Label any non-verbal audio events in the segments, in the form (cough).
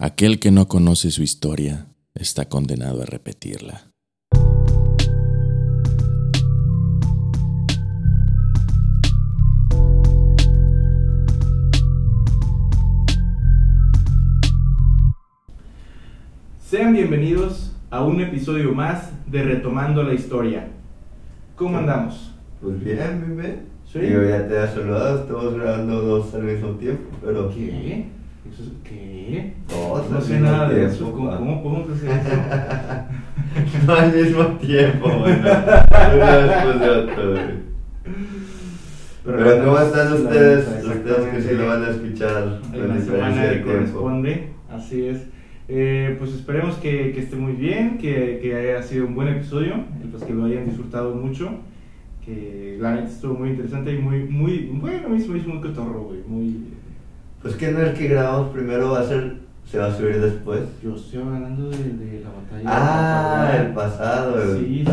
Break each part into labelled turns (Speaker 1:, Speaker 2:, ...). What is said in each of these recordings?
Speaker 1: Aquel que no conoce su historia está condenado a repetirla.
Speaker 2: Sean bienvenidos a un episodio más de Retomando la Historia. ¿Cómo andamos?
Speaker 3: Pues bien, bien, bien.
Speaker 2: ¿Sí?
Speaker 3: Digo, ya te has saludado, estamos grabando dos al mismo tiempo, pero...
Speaker 2: ¿Qué? ¿Eso es- ¿Qué? No sé nada de eso. ¿Cómo, cómo podemos hacer (laughs) eso?
Speaker 3: No al mismo tiempo, bueno. Uno después de otro, güey. Pero ¿cómo están ustedes? Ustedes que sí lo van a escuchar
Speaker 2: en la semana
Speaker 3: de
Speaker 2: que corresponde. Así es. Eh, pues esperemos que, que esté muy bien, que, que haya sido un buen episodio, pues que lo hayan disfrutado mucho. Que la neta estuvo muy interesante y muy, muy, bueno, me hizo muy cotorro, güey. Muy.
Speaker 3: Pues que no el que grabamos primero va a ser, se va a subir después.
Speaker 2: Yo estoy hablando de, de la batalla.
Speaker 3: Ah,
Speaker 2: de
Speaker 3: el pasado, el
Speaker 2: Sí, sí, sí,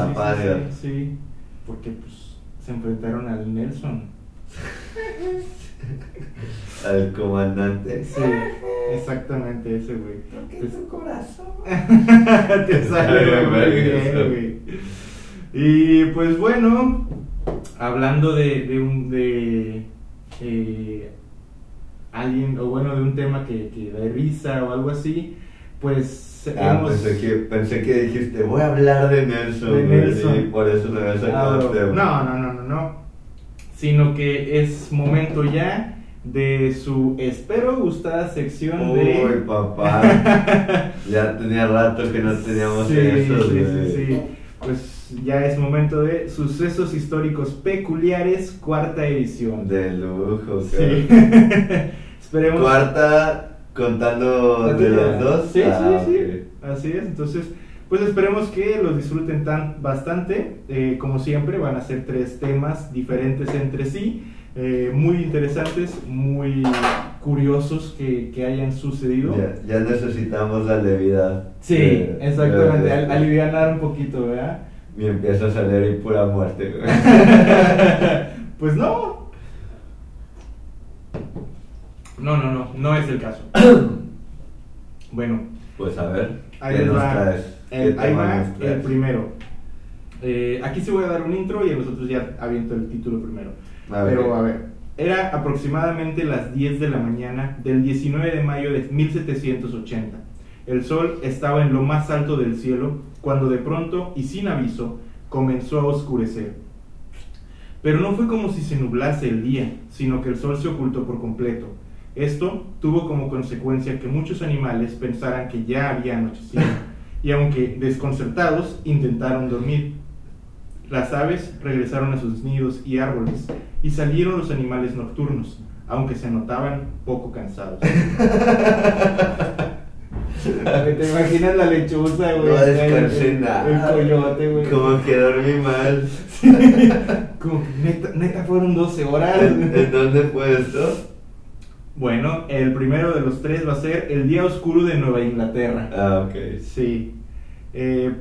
Speaker 2: sí, sí. Porque pues se enfrentaron al Nelson. (laughs)
Speaker 3: Al comandante.
Speaker 2: Sí, exactamente ese, güey. Pues-
Speaker 3: corazón? (laughs)
Speaker 2: Te sale muy bien, güey. Y pues bueno, hablando de, de un de eh, alguien, o bueno, de un tema que, que da risa o algo así, pues
Speaker 3: Ah,
Speaker 2: hemos-
Speaker 3: pensé que, pensé que dijiste, voy a hablar de Nelson.
Speaker 2: De Nelson.
Speaker 3: Y por eso le había sacado
Speaker 2: Ah,
Speaker 3: el tema.
Speaker 2: no, no, no, no, no. Sino que es momento ya de su espero gustada sección
Speaker 3: Uy,
Speaker 2: de
Speaker 3: papá. (laughs) ya tenía rato que no teníamos
Speaker 2: sí,
Speaker 3: eso.
Speaker 2: sí, sí, sí. Pues ya es momento de sucesos históricos peculiares, cuarta edición.
Speaker 3: De lujo,
Speaker 2: Sí. (laughs) Esperemos.
Speaker 3: Cuarta, contando de los dos.
Speaker 2: Sí,
Speaker 3: Ah,
Speaker 2: sí, sí.
Speaker 3: ok.
Speaker 2: Así es. Entonces, pues esperemos que los disfruten tan bastante. Eh, como siempre, van a ser tres temas diferentes entre sí. eh, muy interesantes, muy curiosos que, que hayan sucedido.
Speaker 3: Ya, ya necesitamos la levedad.
Speaker 2: Sí,
Speaker 3: Eh,
Speaker 2: exactamente. al- alivianar un poquito, ¿verdad?
Speaker 3: Y empieza a salir y pura muerte. (laughs)
Speaker 2: pues no. No, no, no, no es el caso. (coughs) bueno,
Speaker 3: Pues a ver,
Speaker 2: ahí
Speaker 3: ¿qué nos
Speaker 2: va.
Speaker 3: traes?
Speaker 2: El,
Speaker 3: ¿Qué
Speaker 2: ahí
Speaker 3: tema
Speaker 2: va
Speaker 3: nos
Speaker 2: el
Speaker 3: traes?
Speaker 2: primero. Eh, aquí se voy a dar un intro y a nosotros ya aviento el título primero.
Speaker 3: A ver.
Speaker 2: Pero a ver, era aproximadamente las 10 de la mañana del 19 de mayo de 1780. El sol estaba en lo más alto del cielo cuando de pronto y sin aviso comenzó a oscurecer. Pero no fue como si se nublase el día, sino que el sol se ocultó por completo. Esto tuvo como consecuencia que muchos animales pensaran que ya había anochecido, y aunque desconcertados, intentaron dormir. Las aves regresaron a sus nidos y árboles, y salieron los animales nocturnos, aunque se notaban poco cansados. (laughs) ¿Te imaginas la lechuza, güey?
Speaker 3: No descansé nada.
Speaker 2: El coyote, güey.
Speaker 3: Como que dormí mal. (laughs)
Speaker 2: Como que neta, neta fueron 12 horas.
Speaker 3: ¿En, en dónde fue esto?
Speaker 2: Bueno, el primero de los tres va a ser El Día Oscuro de Nueva Inglaterra.
Speaker 3: Ah, ok.
Speaker 2: Sí. Eh,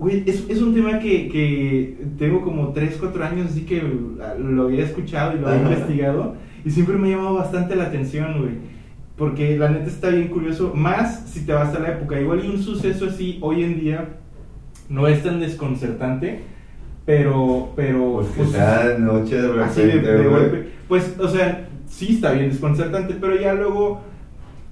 Speaker 2: güey, es, es un tema que, que tengo como 3, 4 años, así que lo había escuchado y lo había
Speaker 3: Ajá.
Speaker 2: investigado. Y siempre me ha llamado bastante la atención, güey. Porque la neta está bien curioso. Más si te vas a la época. Igual y un suceso así hoy en día no es tan desconcertante. Pero, pero.
Speaker 3: Pues que
Speaker 2: pues,
Speaker 3: noche de repente,
Speaker 2: Así de, de golpe. Pues, o sea, sí está bien desconcertante, pero ya luego,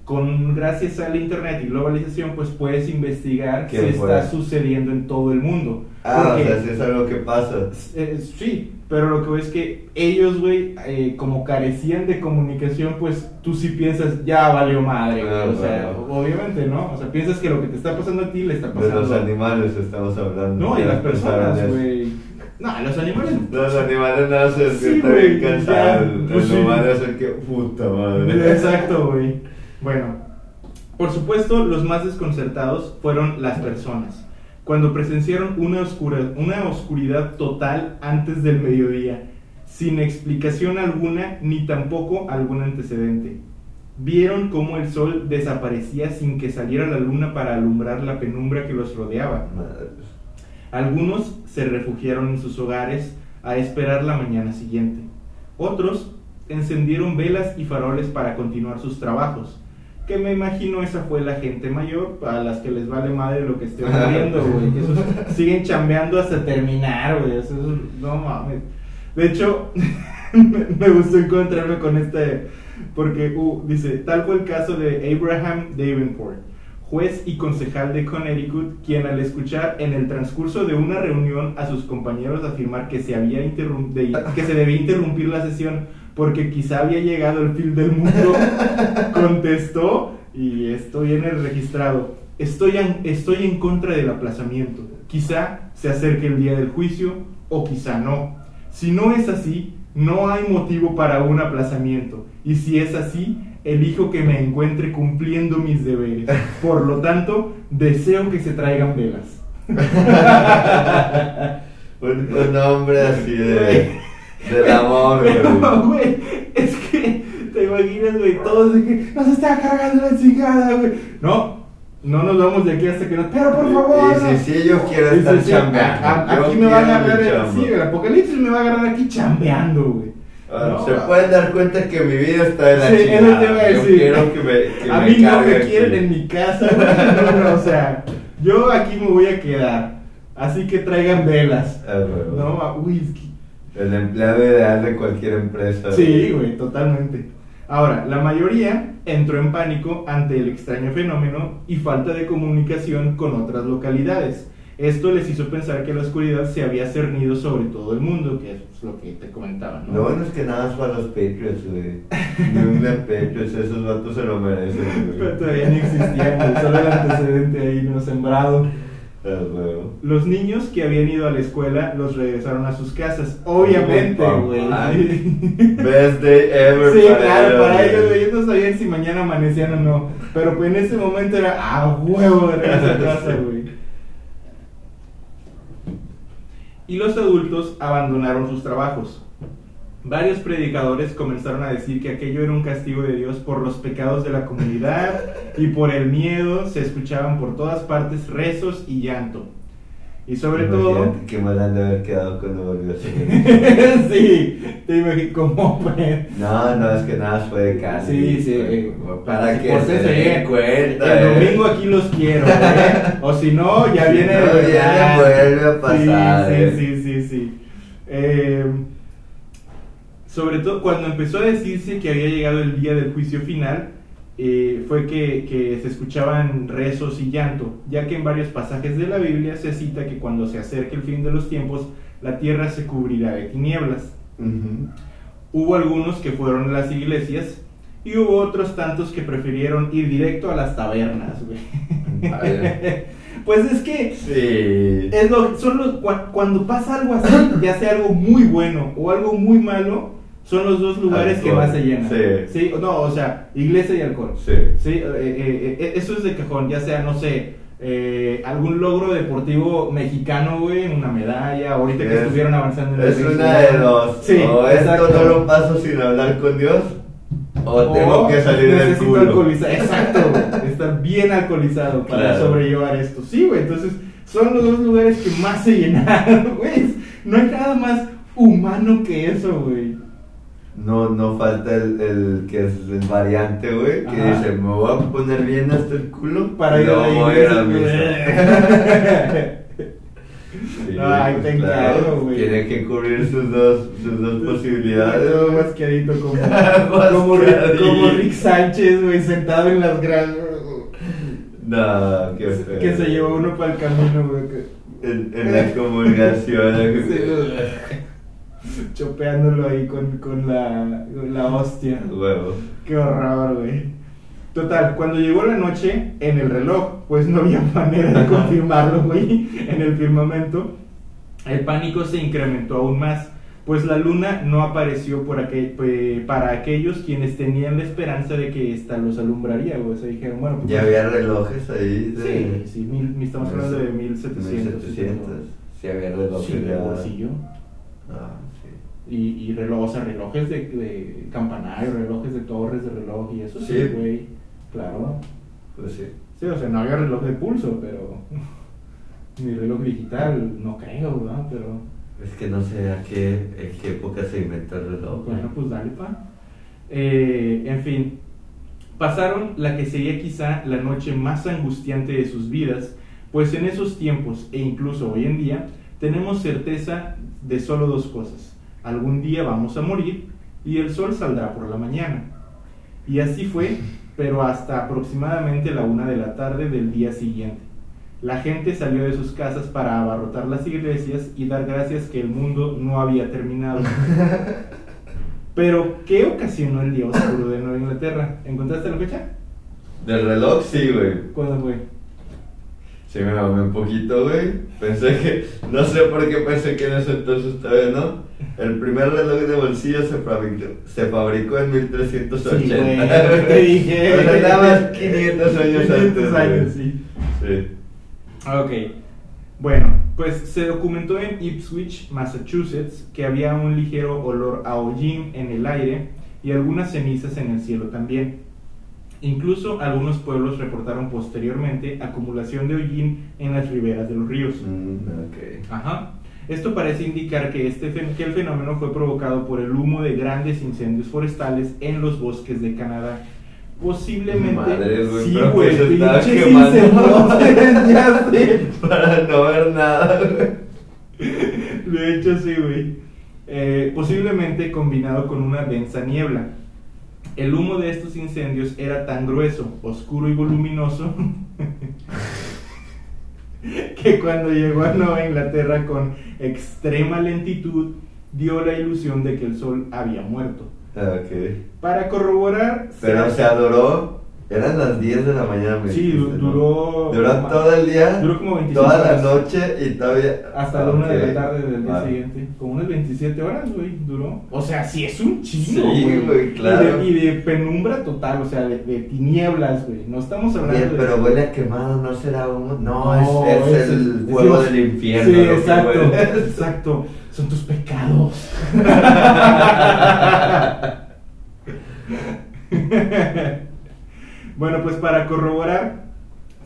Speaker 2: con gracias al internet y globalización, pues puedes investigar
Speaker 3: ¿Qué
Speaker 2: está sucediendo en todo el mundo.
Speaker 3: Ah,
Speaker 2: Porque,
Speaker 3: o sea, si es algo que pasa.
Speaker 2: eh, sí, pero lo que ves es que ellos, güey, eh, como carecían de comunicación, pues tú sí piensas, ya valió madre, güey.
Speaker 3: Ah,
Speaker 2: o sea,
Speaker 3: bueno.
Speaker 2: obviamente, ¿no? O sea, piensas que lo que te está pasando a ti le está
Speaker 3: De
Speaker 2: pasando
Speaker 3: los animales estamos hablando.
Speaker 2: No, y las personas, güey. No, los animales.
Speaker 3: Los animales no se
Speaker 2: Sí,
Speaker 3: bien cansados.
Speaker 2: pues sí.
Speaker 3: humano es el que. Puta madre.
Speaker 2: Exacto, güey. Bueno, por supuesto, los más desconcertados fueron las personas, cuando presenciaron una, oscura- una oscuridad total antes del mediodía, sin explicación alguna ni tampoco algún antecedente. Vieron cómo el sol desaparecía sin que saliera la luna para alumbrar la penumbra que los rodeaba.
Speaker 3: Madre.
Speaker 2: Algunos se refugiaron en sus hogares a esperar la mañana siguiente. Otros encendieron velas y faroles para continuar sus trabajos, Que me imagino esa fue la gente mayor, a las que les vale madre lo que esté ocurriendo, güey. Que esos siguen chambeando hasta terminar, güey. No mames. De hecho, (laughs) me me gustó encontrarme con este, porque uh, dice, tal fue el caso de Abraham Davenport, juez y concejal de Connecticut, quien al escuchar en el transcurso de una reunión a sus compañeros afirmar que se, había que se debía interrumpir la sesión porque quizá había llegado el fin del mundo, (laughs) contestó, y esto viene registrado, estoy en, estoy en contra del aplazamiento, quizá se acerque el día del juicio o quizá no. Si no es así, no hay motivo para un aplazamiento. Y si es así, elijo que me encuentre cumpliendo mis deberes. Por lo tanto, deseo que se traigan velas. (laughs)
Speaker 3: Un, un hombre así de. Del amor,
Speaker 2: Pero,
Speaker 3: güey. (laughs)
Speaker 2: güey, es que te imaginas, güey, todos de que nos está cargando la chingada, güey. No, no nos vamos de aquí hasta que nos. Pero por favor.
Speaker 3: Y si sí, yo quiero
Speaker 2: Y
Speaker 3: estar chambeando.
Speaker 2: a- a-
Speaker 3: Yo
Speaker 2: Aquí me va a agarrar sí, el apocalipsis me va a agarrar aquí chambeando, güey.
Speaker 3: Ah,
Speaker 2: No,
Speaker 3: Se pueden dar cuenta que mi vida está de la
Speaker 2: Sí,
Speaker 3: chingada.
Speaker 2: te iba a
Speaker 3: Yo
Speaker 2: decir.
Speaker 3: quiero que me, que
Speaker 2: a
Speaker 3: me
Speaker 2: mí no me quieren en mi casa. No, no, o sea, yo aquí me voy a quedar. Así que traigan velas.
Speaker 3: Ah.
Speaker 2: No, que
Speaker 3: El empleado ideal de cualquier empresa.
Speaker 2: Sí, güey, totalmente. Ahora, la mayoría entró en pánico ante el extraño fenómeno y falta de comunicación con otras localidades. Esto les hizo pensar que la oscuridad se había cernido sobre todo el mundo, que es lo que te comentaba, ¿no?
Speaker 3: Lo bueno es que nada más para los Patriots, güey. New England Patriots, esos vatos se lo merecen, (laughs)
Speaker 2: Pero todavía no existían, solo el antecedente ahí no sembrado.
Speaker 3: Ah.
Speaker 2: Los niños que habían ido a la escuela los regresaron a sus casas, obviamente, güey. (laughs)
Speaker 3: Best day ever
Speaker 2: Sí,
Speaker 3: para
Speaker 2: claro,
Speaker 3: ellos,
Speaker 2: para ellos, ellos no sabían si mañana amanecían o no. Pero pues en ese momento era a huevo de regreso a (laughs) casa, güey. Y los adultos abandonaron sus trabajos. Varios predicadores comenzaron a decir que aquello era un castigo de Dios por los pecados de la comunidad y por el miedo se escuchaban por todas partes rezos y llanto. Y sobre todo...
Speaker 3: Qué mal han de haber quedado cuando volvió a ser. (laughs)
Speaker 2: sí, te imagino cómo fue.
Speaker 3: No, no, es que nada fue de casa.
Speaker 2: Sí, sí, eh,
Speaker 3: Para que
Speaker 2: por
Speaker 3: se den cuenta.
Speaker 2: El
Speaker 3: eh.
Speaker 2: domingo aquí los quiero, ¿eh? (laughs) O si no, ya
Speaker 3: Si
Speaker 2: viene
Speaker 3: no viene,
Speaker 2: verdad.
Speaker 3: vuelve a pasar,
Speaker 2: Sí, sí, sí, sí, sí. Eh, sobre todo cuando empezó a decirse que había llegado el día del juicio final, eh, fue que, que se escuchaban rezos y llanto, ya que en varios pasajes de la Biblia se cita que cuando se acerque el fin de los tiempos, la tierra se cubrirá de tinieblas. Hubo algunos que fueron a las iglesias y hubo otros tantos que prefirieron ir directo a las tabernas, güey. (laughs) Pues es que
Speaker 3: Sí.
Speaker 2: es lo, son los, cua- cuando pasa algo así, ya sea algo muy bueno o algo muy malo, son los dos lugares que
Speaker 3: Alcohol,
Speaker 2: más se llenan.
Speaker 3: sí.
Speaker 2: no, o sea, iglesia y alcohol.
Speaker 3: Sí.
Speaker 2: Sí, eh, eh, eh, eso es de cajón, ya sea, no sé, eh, algún logro deportivo mexicano, güey, una medalla, ahorita que
Speaker 3: Es-
Speaker 2: estuvieron avanzando en el
Speaker 3: Es una de dos.
Speaker 2: Sí,
Speaker 3: o esto no lo paso sin hablar con Dios. O, tengo
Speaker 2: O
Speaker 3: que salir del culo.
Speaker 2: alcoholizar. Exacto, güey. (laughs) Estar bien alcoholizado para
Speaker 3: Claro.
Speaker 2: sobrellevar esto. Sí, güey. Entonces, son los dos lugares que más se llenaron, (laughs) güey. No hay nada más humano que eso, güey.
Speaker 3: No, no falta el, el que es el variante, güey, que
Speaker 2: Ajá.
Speaker 3: dice, me voy a poner bien hasta el culo
Speaker 2: Para ir a la
Speaker 3: luego voy a ir a
Speaker 2: iglesia. (laughs)
Speaker 3: Sí,
Speaker 2: Ay,
Speaker 3: pues,
Speaker 2: te encargo, güey.
Speaker 3: Tiene que cubrir sus dos, sus dos posibilidades.
Speaker 2: Todo
Speaker 3: güey.
Speaker 2: masqueadito como, (laughs) como, como Rick Sánchez, güey, sentado en las gradas.
Speaker 3: No, qué feo.
Speaker 2: Que se llevó uno para el camino, güey.
Speaker 3: En, en la comulgación. (laughs)
Speaker 2: Sí, (laughs) Chopeándolo ahí con, con la, con la hostia.
Speaker 3: Huevo.
Speaker 2: Qué horror, güey. Total, cuando llegó la noche, en el reloj, pues no había (laughs) manera de confirmarlo, güey, en el firmamento, el pánico se incrementó aún más, pues la luna no apareció por aquel, pe- para aquellos quienes tenían la esperanza de que esta los alumbraría, güey. O sea, dijeron, bueno, pues.
Speaker 3: Ya había relojes ahí.
Speaker 2: Sí,
Speaker 3: De...
Speaker 2: sí, mil, mil- estamos hablando de 1700.
Speaker 3: 1700. Sí, había relojes.
Speaker 2: Sí,
Speaker 3: ya. Ah, sí.
Speaker 2: Y, y reloj, o sea, relojes de, de campanario, relojes de torres de reloj y eso, sí,
Speaker 3: Sí.
Speaker 2: güey. Claro.
Speaker 3: Pues sí.
Speaker 2: Sí, o sea, no había reloj de pulso, pero. (laughs) Ni reloj digital, no creo, ¿verdad? Pero.
Speaker 3: Es que no sé a qué, en qué época se inventó el reloj.
Speaker 2: Bueno, pues dale, pa. Eh, en fin. Pasaron la que sería quizá la noche más angustiante de sus vidas, pues en esos tiempos e incluso hoy en día tenemos certeza de solo dos cosas. Algún día vamos a morir y el sol saldrá por la mañana. Y así fue, pero hasta aproximadamente la una de la tarde del día siguiente. La gente salió de sus casas para abarrotar las iglesias y dar gracias que el mundo no había terminado. (laughs) Pero, ¿qué ocasionó el día oscuro de Nueva Inglaterra? ¿Encontraste la fecha?
Speaker 3: Del reloj, sí, güey.
Speaker 2: ¿Cuándo fue?
Speaker 3: Sí, me mamé un poquito, güey. Pensé que. No sé por qué pensé que en ese entonces todavía no. El primer reloj de bolsillo se fabricó, se fabricó en 1380.
Speaker 2: Sí, güey, te (laughs) dije.
Speaker 3: Pero nada más (laughs) 500 años
Speaker 2: 500
Speaker 3: antes.
Speaker 2: años,
Speaker 3: güey.
Speaker 2: sí.
Speaker 3: Sí.
Speaker 2: Ok. Bueno, pues se documentó en Ipswich, Massachusetts, que había un ligero olor a hollín en el aire y algunas cenizas en el cielo también. Incluso algunos pueblos reportaron posteriormente acumulación de hollín en las riberas de los ríos.
Speaker 3: Mm, ok.
Speaker 2: Ajá. Esto parece indicar que, este, que el fenómeno fue provocado por el humo de grandes incendios forestales en los bosques de Canadá. Posiblemente.
Speaker 3: Madres, güey,
Speaker 2: sí,
Speaker 3: pero
Speaker 2: güey,
Speaker 3: pues quemando. (laughs) (laughs) Para no ver nada, güey.
Speaker 2: De hecho, sí, güey. Eh, posiblemente combinado con una densa niebla. El humo de estos incendios era tan grueso, oscuro y voluminoso (laughs) que cuando llegó a Nueva Inglaterra con extrema lentitud dio la ilusión de que el sol había muerto.
Speaker 3: Ok.
Speaker 2: Para corroborar...
Speaker 3: Pero, o sea, duró. Eran las 10 de la mañana, me
Speaker 2: Sí,
Speaker 3: dijiste,
Speaker 2: duró-
Speaker 3: Duró todo el día.
Speaker 2: Duró como 25
Speaker 3: Toda la noche y todavía.
Speaker 2: Hasta la una de
Speaker 3: Ok.
Speaker 2: la tarde del día
Speaker 3: Vale.
Speaker 2: siguiente. Como unas 27 horas, güey, duró. O sea, sí es un chingo,
Speaker 3: Sí,
Speaker 2: güey.
Speaker 3: claro.
Speaker 2: Y de, y de penumbra total, o sea, de, de tinieblas, güey. No estamos hablando
Speaker 3: Oye,
Speaker 2: de.
Speaker 3: pero huele a quemado, ¿no será humo? No,
Speaker 2: No,
Speaker 3: es, es
Speaker 2: es
Speaker 3: el
Speaker 2: Dios.
Speaker 3: del infierno.
Speaker 2: Sí, exacto. Exacto. Son tus pecados. (laughs) (laughs) bueno, pues para corroborar,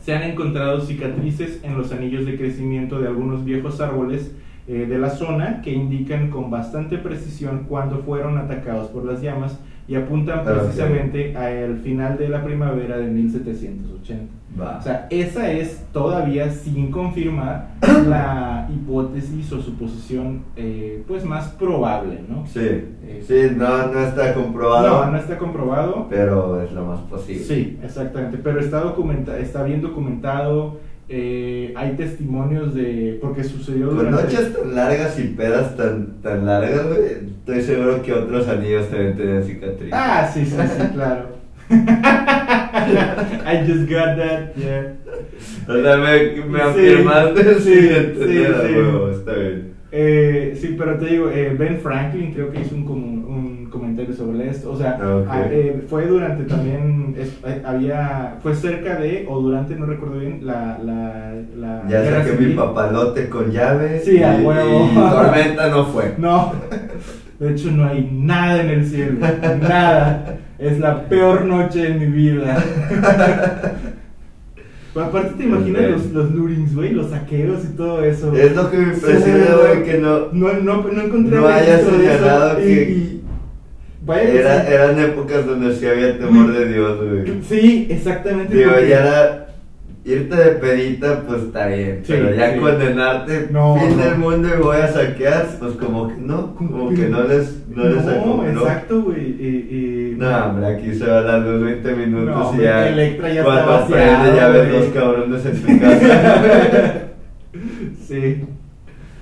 Speaker 2: se han encontrado cicatrices en los anillos de crecimiento de algunos viejos árboles eh, de la zona que indican con bastante precisión cuándo fueron atacados por las llamas y apuntan
Speaker 3: Ah,
Speaker 2: precisamente al final de la primavera de 1780.
Speaker 3: Va.
Speaker 2: O sea, esa es todavía sin confirmar (coughs) la hipótesis o suposición eh, pues más probable, ¿no?
Speaker 3: sí,
Speaker 2: Eh,
Speaker 3: sí, no, no está comprobado.
Speaker 2: No, no está comprobado.
Speaker 3: Pero es lo más posible.
Speaker 2: Sí, exactamente. Pero está documenta está bien documentado. Eh, hay testimonios de porque sucedió
Speaker 3: Con
Speaker 2: durante
Speaker 3: noches tan largas y pedas tan, tan largas, güey, estoy seguro que otros anillos también tienen cicatrices.
Speaker 2: Ah, sí, sí, sí, (laughs) claro. (laughs) I just got that, yeah.
Speaker 3: O sea, me, me
Speaker 2: Sí,
Speaker 3: afirmaste
Speaker 2: sí, sí, sí.
Speaker 3: huevo, está bien.
Speaker 2: Eh, sí, pero te digo, eh, Ben Franklin creo que hizo un, como- un comentario sobre esto. O sea,
Speaker 3: Ah,
Speaker 2: ah, eh, fue durante también, es- eh, había, fue cerca de, o durante, no recuerdo bien, la, la, la
Speaker 3: Ya saqué mi
Speaker 2: civil.
Speaker 3: papalote con llave.
Speaker 2: Sí, a huevo.
Speaker 3: y tormenta no fue. (laughs)
Speaker 2: No, de hecho no hay nada en el cielo, nada. Es la peor noche de mi vida. Pero (laughs) aparte te imaginas los, los lurings, güey, los saqueos y todo eso.
Speaker 3: Es lo que me impresiona,
Speaker 2: Sí,
Speaker 3: güey, que no.
Speaker 2: No, no, no encontré
Speaker 3: No haya señalado que-
Speaker 2: y- vaya
Speaker 3: Era,
Speaker 2: sí.
Speaker 3: eran épocas donde sí había temor de Dios, güey.
Speaker 2: Sí, exactamente.
Speaker 3: Digo, ya era. Irte de pedita, pues está bien.
Speaker 2: Sí,
Speaker 3: pero ya
Speaker 2: sí.
Speaker 3: condenarte,
Speaker 2: No,
Speaker 3: fin
Speaker 2: no.
Speaker 3: del mundo y voy a saquear, pues como que no, como que no les, no les
Speaker 2: No,
Speaker 3: acomodó.
Speaker 2: exacto, güey. y- y-
Speaker 3: No, hombre, aquí se va la luz 20 minutos y ya.
Speaker 2: Electra ya
Speaker 3: cuando
Speaker 2: está
Speaker 3: prende
Speaker 2: vaciado,
Speaker 3: ya ves dos cabrones en tu casa. (laughs)
Speaker 2: Sí,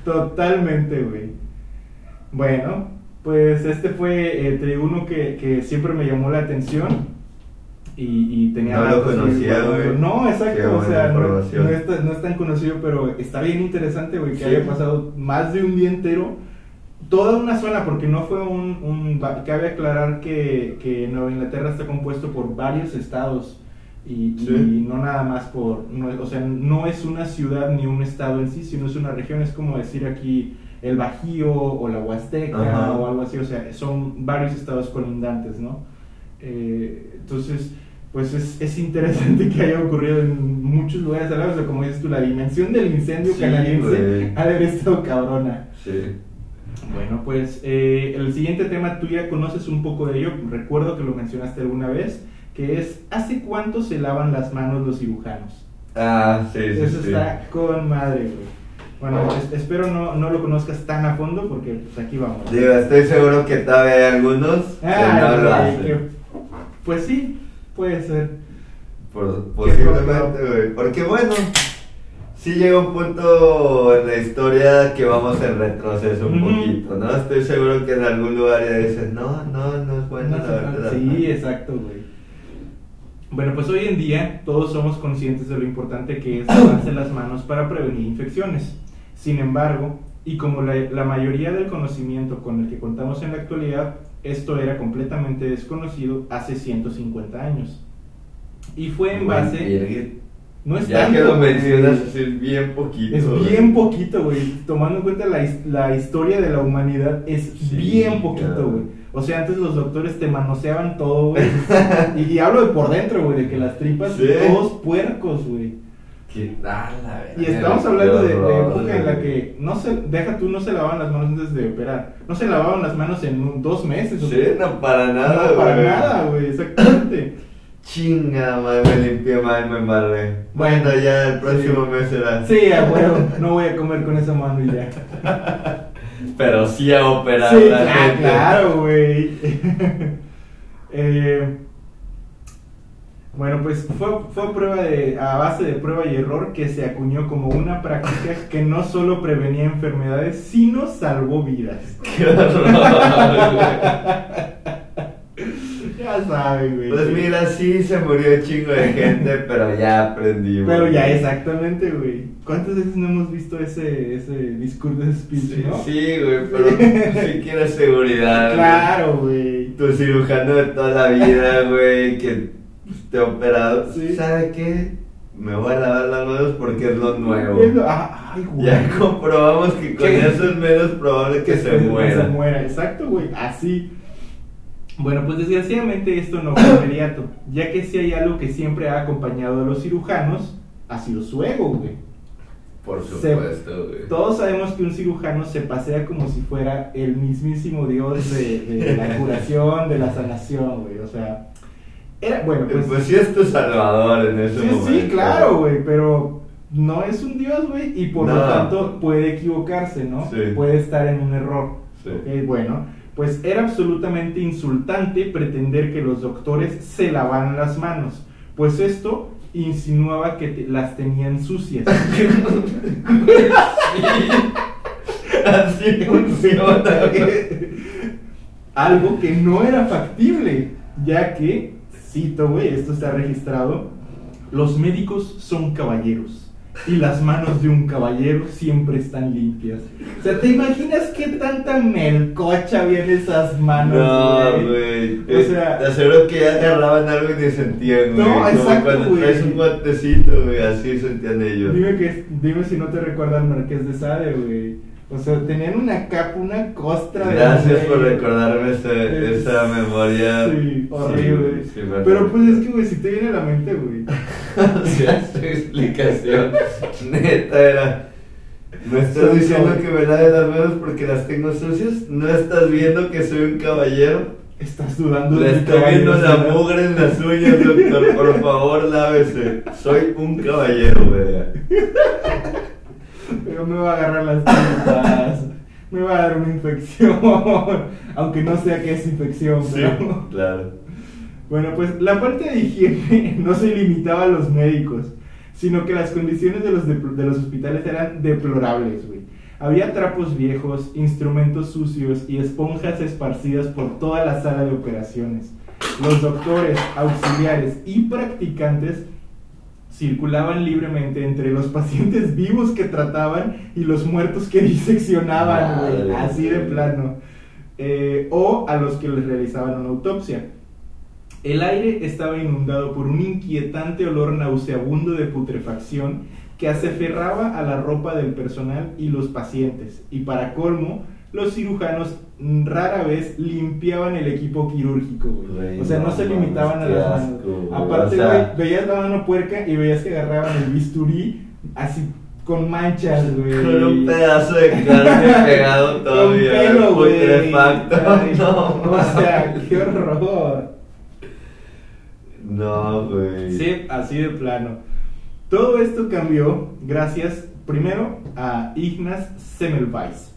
Speaker 2: totalmente, güey. Bueno, pues este fue, eh, te digo, uno que, que siempre me llamó la atención y, y tenía...
Speaker 3: No lo conocía, güey.
Speaker 2: No, exacto, o sea, no, no es, tan- no es tan conocido, pero está bien interesante, güey, que
Speaker 3: Sí.
Speaker 2: haya pasado más de un día entero. Toda una zona, porque no fue un... un cabe aclarar que, que Nueva Inglaterra está compuesto por varios estados y, y no nada más por, no, o sea, no es una ciudad ni un estado en sí, sino es una región, es como decir aquí el Bajío o la Huasteca
Speaker 3: Ajá.
Speaker 2: o algo así, o sea, son varios estados colindantes, ¿no? Eh, entonces, pues es, es interesante (laughs) que haya ocurrido en muchos lugares a la vez, o sea, como dices tú, la dimensión del incendio
Speaker 3: Sí,
Speaker 2: canadiense (laughs) ha de haber estado cabrona.
Speaker 3: Sí.
Speaker 2: Bueno, pues eh, el siguiente tema tú ya conoces un poco de ello, recuerdo que lo mencionaste alguna vez, que es ¿Hace cuánto se lavan las manos los cirujanos?
Speaker 3: Ah, sí, sí,
Speaker 2: Eso
Speaker 3: sí.
Speaker 2: está con madre, güey. Bueno, es- espero no, no lo conozcas tan a fondo porque pues, aquí vamos.
Speaker 3: Digo, estoy seguro que todavía hay algunos que
Speaker 2: Ah,
Speaker 3: no lo hacen.
Speaker 2: que- Pues sí, puede ser.
Speaker 3: Por- posiblemente, güey. Porque bueno, sí llega un punto en la historia que vamos en retroceso un poquito, ¿no? Estoy seguro que en algún lugar ya dicen, no, no, no es bueno
Speaker 2: No
Speaker 3: la verdad.
Speaker 2: Sí, exacto, güey. Bueno, pues hoy en día todos somos conscientes de lo importante que es lavarse las manos para prevenir infecciones. Sin embargo, y como la, la mayoría del conocimiento con el que contamos en la actualidad, esto era completamente desconocido hace 150 años. Y fue en base... No es
Speaker 3: ya
Speaker 2: tanto,
Speaker 3: que lo mencionas, es bien poquito.
Speaker 2: Es
Speaker 3: güey.
Speaker 2: bien poquito, güey. Tomando en cuenta la, la historia de la humanidad, es
Speaker 3: Sí,
Speaker 2: bien poquito,
Speaker 3: claro.
Speaker 2: güey. O sea, antes los doctores te manoseaban todo, güey. (laughs) y, y hablo de por dentro, güey, de que las tripas,
Speaker 3: Sí.
Speaker 2: todos puercos, güey.
Speaker 3: Que- ah, la
Speaker 2: Y estamos
Speaker 3: qué
Speaker 2: hablando de, de época en la que, no se, deja tú, no se lavaban las manos antes de operar. No se lavaban las manos en un- dos meses. o
Speaker 3: Sí, no para nada,
Speaker 2: no, para nada, güey, exactamente. (coughs)
Speaker 3: Chinga, madre, me limpié mal, me embarré. Bueno, ya el próximo mes será.
Speaker 2: Sí, a huevo, no voy a comer con esa mano y ya. (laughs)
Speaker 3: Pero sí a operar
Speaker 2: Sí,
Speaker 3: la
Speaker 2: claro, güey. (laughs) Eh, bueno, pues fue, fue prueba de, a base de prueba y error que se acuñó como una práctica que no solo prevenía enfermedades, sino salvó vidas. (laughs)
Speaker 3: Qué horror, güey.
Speaker 2: Ya saben, güey.
Speaker 3: Pues mira, sí se murió un chingo de gente, pero ya aprendimos.
Speaker 2: Pero ya, exactamente, güey. ¿Cuántas veces no hemos visto ese, ese discurso de speech,
Speaker 3: Sí,
Speaker 2: no?
Speaker 3: sí, güey, pero sí quieres seguridad. (laughs) güey.
Speaker 2: Claro, güey.
Speaker 3: Tu cirujano de toda la vida, güey, que te operado.
Speaker 2: Sí.
Speaker 3: ¿Sabe qué? Me voy a lavar las manos porque es lo nuevo.
Speaker 2: Ah, Ay, güey.
Speaker 3: Ya comprobamos que con
Speaker 2: ¿Qué?
Speaker 3: eso es menos probable que, se,
Speaker 2: que
Speaker 3: muera.
Speaker 2: se muera, exacto, güey, así. Bueno, pues desgraciadamente esto no fue inmediato, ya que si hay algo que siempre ha acompañado a los cirujanos, ha sido su ego, güey.
Speaker 3: Por
Speaker 2: Se-
Speaker 3: supuesto, güey.
Speaker 2: Todos sabemos que un cirujano se pasea como si fuera el mismísimo dios de, de la curación, de la sanación, güey, o sea, era, bueno,
Speaker 3: Pues,
Speaker 2: pues...
Speaker 3: sí es tu salvador en ese
Speaker 2: Sí,
Speaker 3: momento.
Speaker 2: sí, claro, güey, pero no es un dios, güey, y por lo tanto puede equivocarse, ¿no?
Speaker 3: Sí.
Speaker 2: Puede estar en un error.
Speaker 3: Sí.
Speaker 2: Bueno, pues era absolutamente insultante pretender que los doctores se lavaran las manos, pues esto insinuaba que te- las tenían sucias. (laughs)
Speaker 3: Así funciona. (laughs)
Speaker 2: Algo que no era factible, ya que, cito, güey, esto está registrado, los médicos son caballeros. Y las manos de un caballero siempre están limpias. O sea, ¿te imaginas qué tanta melcocha había en esas manos?
Speaker 3: No, güey.
Speaker 2: O sea-
Speaker 3: te aseguro que ya agarraban algo y ni sentían, güey.
Speaker 2: No,
Speaker 3: Como
Speaker 2: exacto,
Speaker 3: cuando
Speaker 2: güey.
Speaker 3: traes un guantecito, güey, así sentían ellos.
Speaker 2: Dime, que, dime si no te recuerda al Marqués de Sade, güey. O sea, tenían una capa, una costra de.
Speaker 3: Gracias por recordarme ese- esa memoria.
Speaker 2: Sí, horrible.
Speaker 3: Sí,
Speaker 2: Pero pues es que, güey, si te viene a la mente, güey.
Speaker 3: O sea, su explicación neta era. ¿No estás diciendo que me lave las manos porque las tengo sucias? ¿No estás viendo que soy un caballero?
Speaker 2: Estás dudando
Speaker 3: Le estoy viendo la mugre en las uñas, doctor. Por favor, lávese. Soy un caballero, güey. (laughs)
Speaker 2: Pero me va a agarrar las tripas. me va a dar una infección. (laughs) Aunque no sé a qué es infección,
Speaker 3: Sí,
Speaker 2: pero.
Speaker 3: claro.
Speaker 2: Bueno, pues la parte de higiene (laughs) no se limitaba a los médicos, sino que las condiciones de los, de los hospitales eran deplorables, güey. Había trapos viejos, instrumentos sucios y esponjas esparcidas por toda la sala de operaciones. Los doctores, auxiliares y practicantes circulaban libremente entre los pacientes (laughs) vivos que trataban y los muertos que (laughs) diseccionaban, güey, así de plano. Eh, o a los que les realizaban una autopsia. El aire estaba inundado por un inquietante olor nauseabundo de putrefacción que aseferraba a la ropa del personal y los pacientes. Y para colmo, los cirujanos rara vez limpiaban el equipo quirúrgico, güey. O sea, no,
Speaker 3: no
Speaker 2: se limitaban a las
Speaker 3: asco,
Speaker 2: manos.
Speaker 3: güey.
Speaker 2: Aparte,
Speaker 3: O sea-
Speaker 2: güey, veías la mano puerca y veías que agarraban el bisturí así con manchas, güey.
Speaker 3: Con un pedazo de (laughs) carne pegado todavía.
Speaker 2: Con pelo, güey. (laughs)
Speaker 3: No,
Speaker 2: o sea, qué horror.
Speaker 3: No, güey.
Speaker 2: Sí, así de plano. Todo esto cambió gracias primero a Ignaz Semmelweis,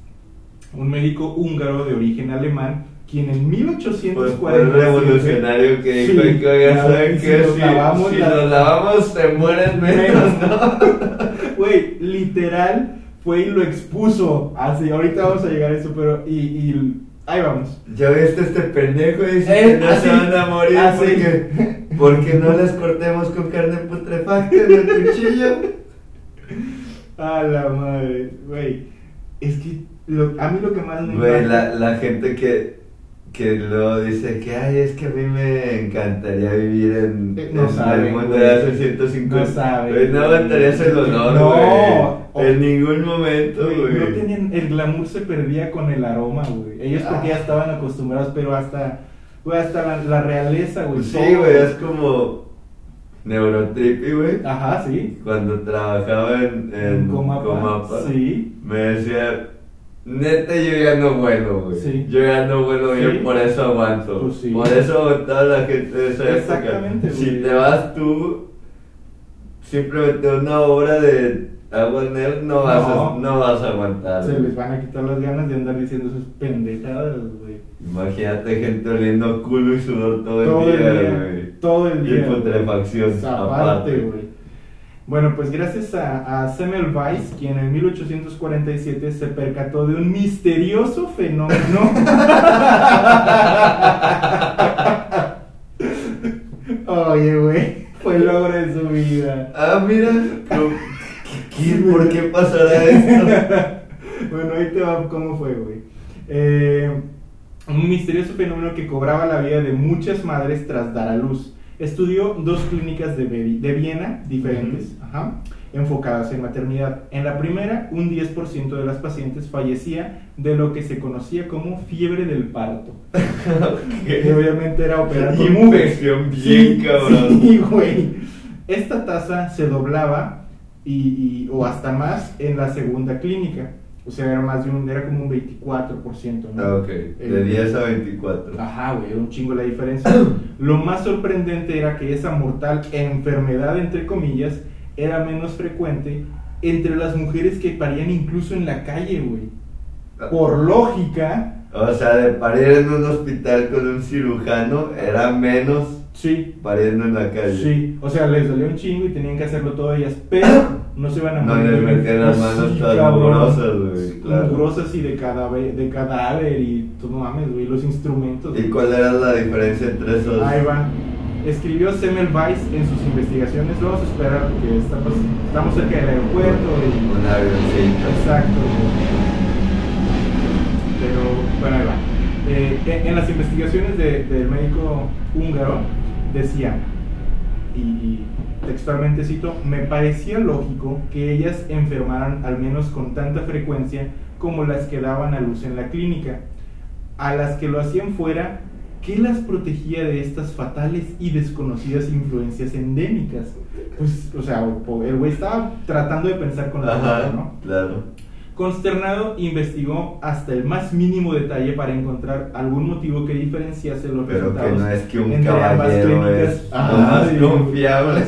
Speaker 2: un médico húngaro de origen alemán, quien en
Speaker 3: Pues
Speaker 2: 1847
Speaker 3: fue el revolucionario que dijo
Speaker 2: Sí,
Speaker 3: que, oiga, ¿saben
Speaker 2: si
Speaker 3: qué?
Speaker 2: nos
Speaker 3: Si,
Speaker 2: lavamos
Speaker 3: si
Speaker 2: la-
Speaker 3: nos lavamos, te mueren menos, ¿no? (laughs)
Speaker 2: Güey, literal fue y lo expuso. Así, ahorita vamos a llegar a eso, pero y, y ahí vamos.
Speaker 3: Ya viste este pendejo y dice
Speaker 2: Eh,
Speaker 3: que no
Speaker 2: así,
Speaker 3: se van a morir
Speaker 2: así.
Speaker 3: porque, porque no les cortemos con carne putrefacta en el cuchillo. (laughs)
Speaker 2: A la madre, güey. Es que lo- a mí lo que más me
Speaker 3: Güey, la, la gente que, que luego dice que, ay, es que a mí me encantaría vivir en,
Speaker 2: Eh, no
Speaker 3: en
Speaker 2: saben,
Speaker 3: el mundo de hace 150
Speaker 2: No
Speaker 3: Güey, no aguantarías el dolor,
Speaker 2: No.
Speaker 3: En ningún momento,
Speaker 2: Güey, no tenían, el glamour se perdía con el aroma, güey. Ellos porque ya estaban acostumbrados, pero hasta, güey, hasta la, la realeza, güey.
Speaker 3: Sí, güey, es como neurotrippy, güey.
Speaker 2: Ajá, sí.
Speaker 3: Cuando trabajaba en, en
Speaker 2: Comapa,
Speaker 3: Comapa,
Speaker 2: sí.
Speaker 3: me decía, neta, yo ya no vuelo, güey.
Speaker 2: Sí.
Speaker 3: Yo ya no vuelo
Speaker 2: Sí.
Speaker 3: bien, por eso aguanto.
Speaker 2: Pues sí.
Speaker 3: Por eso aguantaba la gente de esa época. Si te vas tú, simplemente una hora de agua en él, no vas,
Speaker 2: No.
Speaker 3: A, no vas a aguantar.
Speaker 2: Se les van a quitar las ganas de andar diciendo sus pendejadas, güey.
Speaker 3: Imagínate gente oliendo culo y sudor todo,
Speaker 2: Todo
Speaker 3: el día, güey.
Speaker 2: todo el día.
Speaker 3: Y putrefacción,
Speaker 2: aparte. güey. Bueno, pues gracias a, a Semmelweis, quien en 1847 se percató de un misterioso fenómeno. (laughs) Oye, güey, fue el logro de su vida.
Speaker 3: Ah, mira, ¿cómo- ¿quién, ¿por qué pasará esto? (laughs)
Speaker 2: Bueno, ahí te va cómo fue, güey. Eh, un misterioso fenómeno que cobraba la vida de muchas madres tras dar a luz. Estudió dos clínicas de, de Viena diferentes, ajá, enfocadas en maternidad. En la primera, un 10% de las pacientes fallecía de lo que se conocía como fiebre del parto. (laughs) Que obviamente era mujeres.
Speaker 3: Infección bien cabrón.
Speaker 2: Sí, güey. Esta tasa se doblaba y, y- o hasta más en la segunda clínica. O sea, era más de un, era como un 24%, ¿no?
Speaker 3: Ah, ok, de
Speaker 2: Eh,
Speaker 3: 10 a 24.
Speaker 2: Ajá, güey, era un chingo la diferencia. (coughs) Lo más sorprendente era que esa mortal enfermedad, entre comillas, era menos frecuente entre las mujeres que parían incluso en la calle, güey. Por lógica,
Speaker 3: O sea, de parir en un hospital con un cirujano era menos
Speaker 2: sí,
Speaker 3: pariendo en la calle.
Speaker 2: sí. O sea, les dolía un chingo y tenían que hacerlo todo ellas, pero (coughs) no se iban a
Speaker 3: No les metían las
Speaker 2: Sí,
Speaker 3: manos
Speaker 2: cabrón.
Speaker 3: mugrosas, güey, claro.
Speaker 2: Mugrosas y de cadáver, de cadáver y tú no mames, güey, los instrumentos.
Speaker 3: ¿Y cuál era la diferencia entre esos?
Speaker 2: Ahí va. Escribió Semmelweis en sus investigaciones. Vamos a esperar porque estamos, estamos cerca del aeropuerto. Y,
Speaker 3: Un avioncito.
Speaker 2: exacto. Pero bueno, ahí va. Eh, en, en las investigaciones de- del médico húngaro decía, y, textualmente cito, me parecía lógico que ellas enfermaran al menos con tanta frecuencia como las que daban a luz en la clínica. A las que lo hacían fuera, ¿qué las protegía de estas fatales y desconocidas influencias endémicas? Pues, o sea, el güey estaba tratando de pensar con la
Speaker 3: Ajá,
Speaker 2: ¿no?
Speaker 3: claro.
Speaker 2: Consternado, investigó hasta el más mínimo detalle para encontrar algún motivo que diferenciase los
Speaker 3: Pero que
Speaker 2: resultados
Speaker 3: no es que un
Speaker 2: entre ambas
Speaker 3: caballero
Speaker 2: clínicas.
Speaker 3: es
Speaker 2: Ajá,
Speaker 3: más
Speaker 2: sí.
Speaker 3: confiable.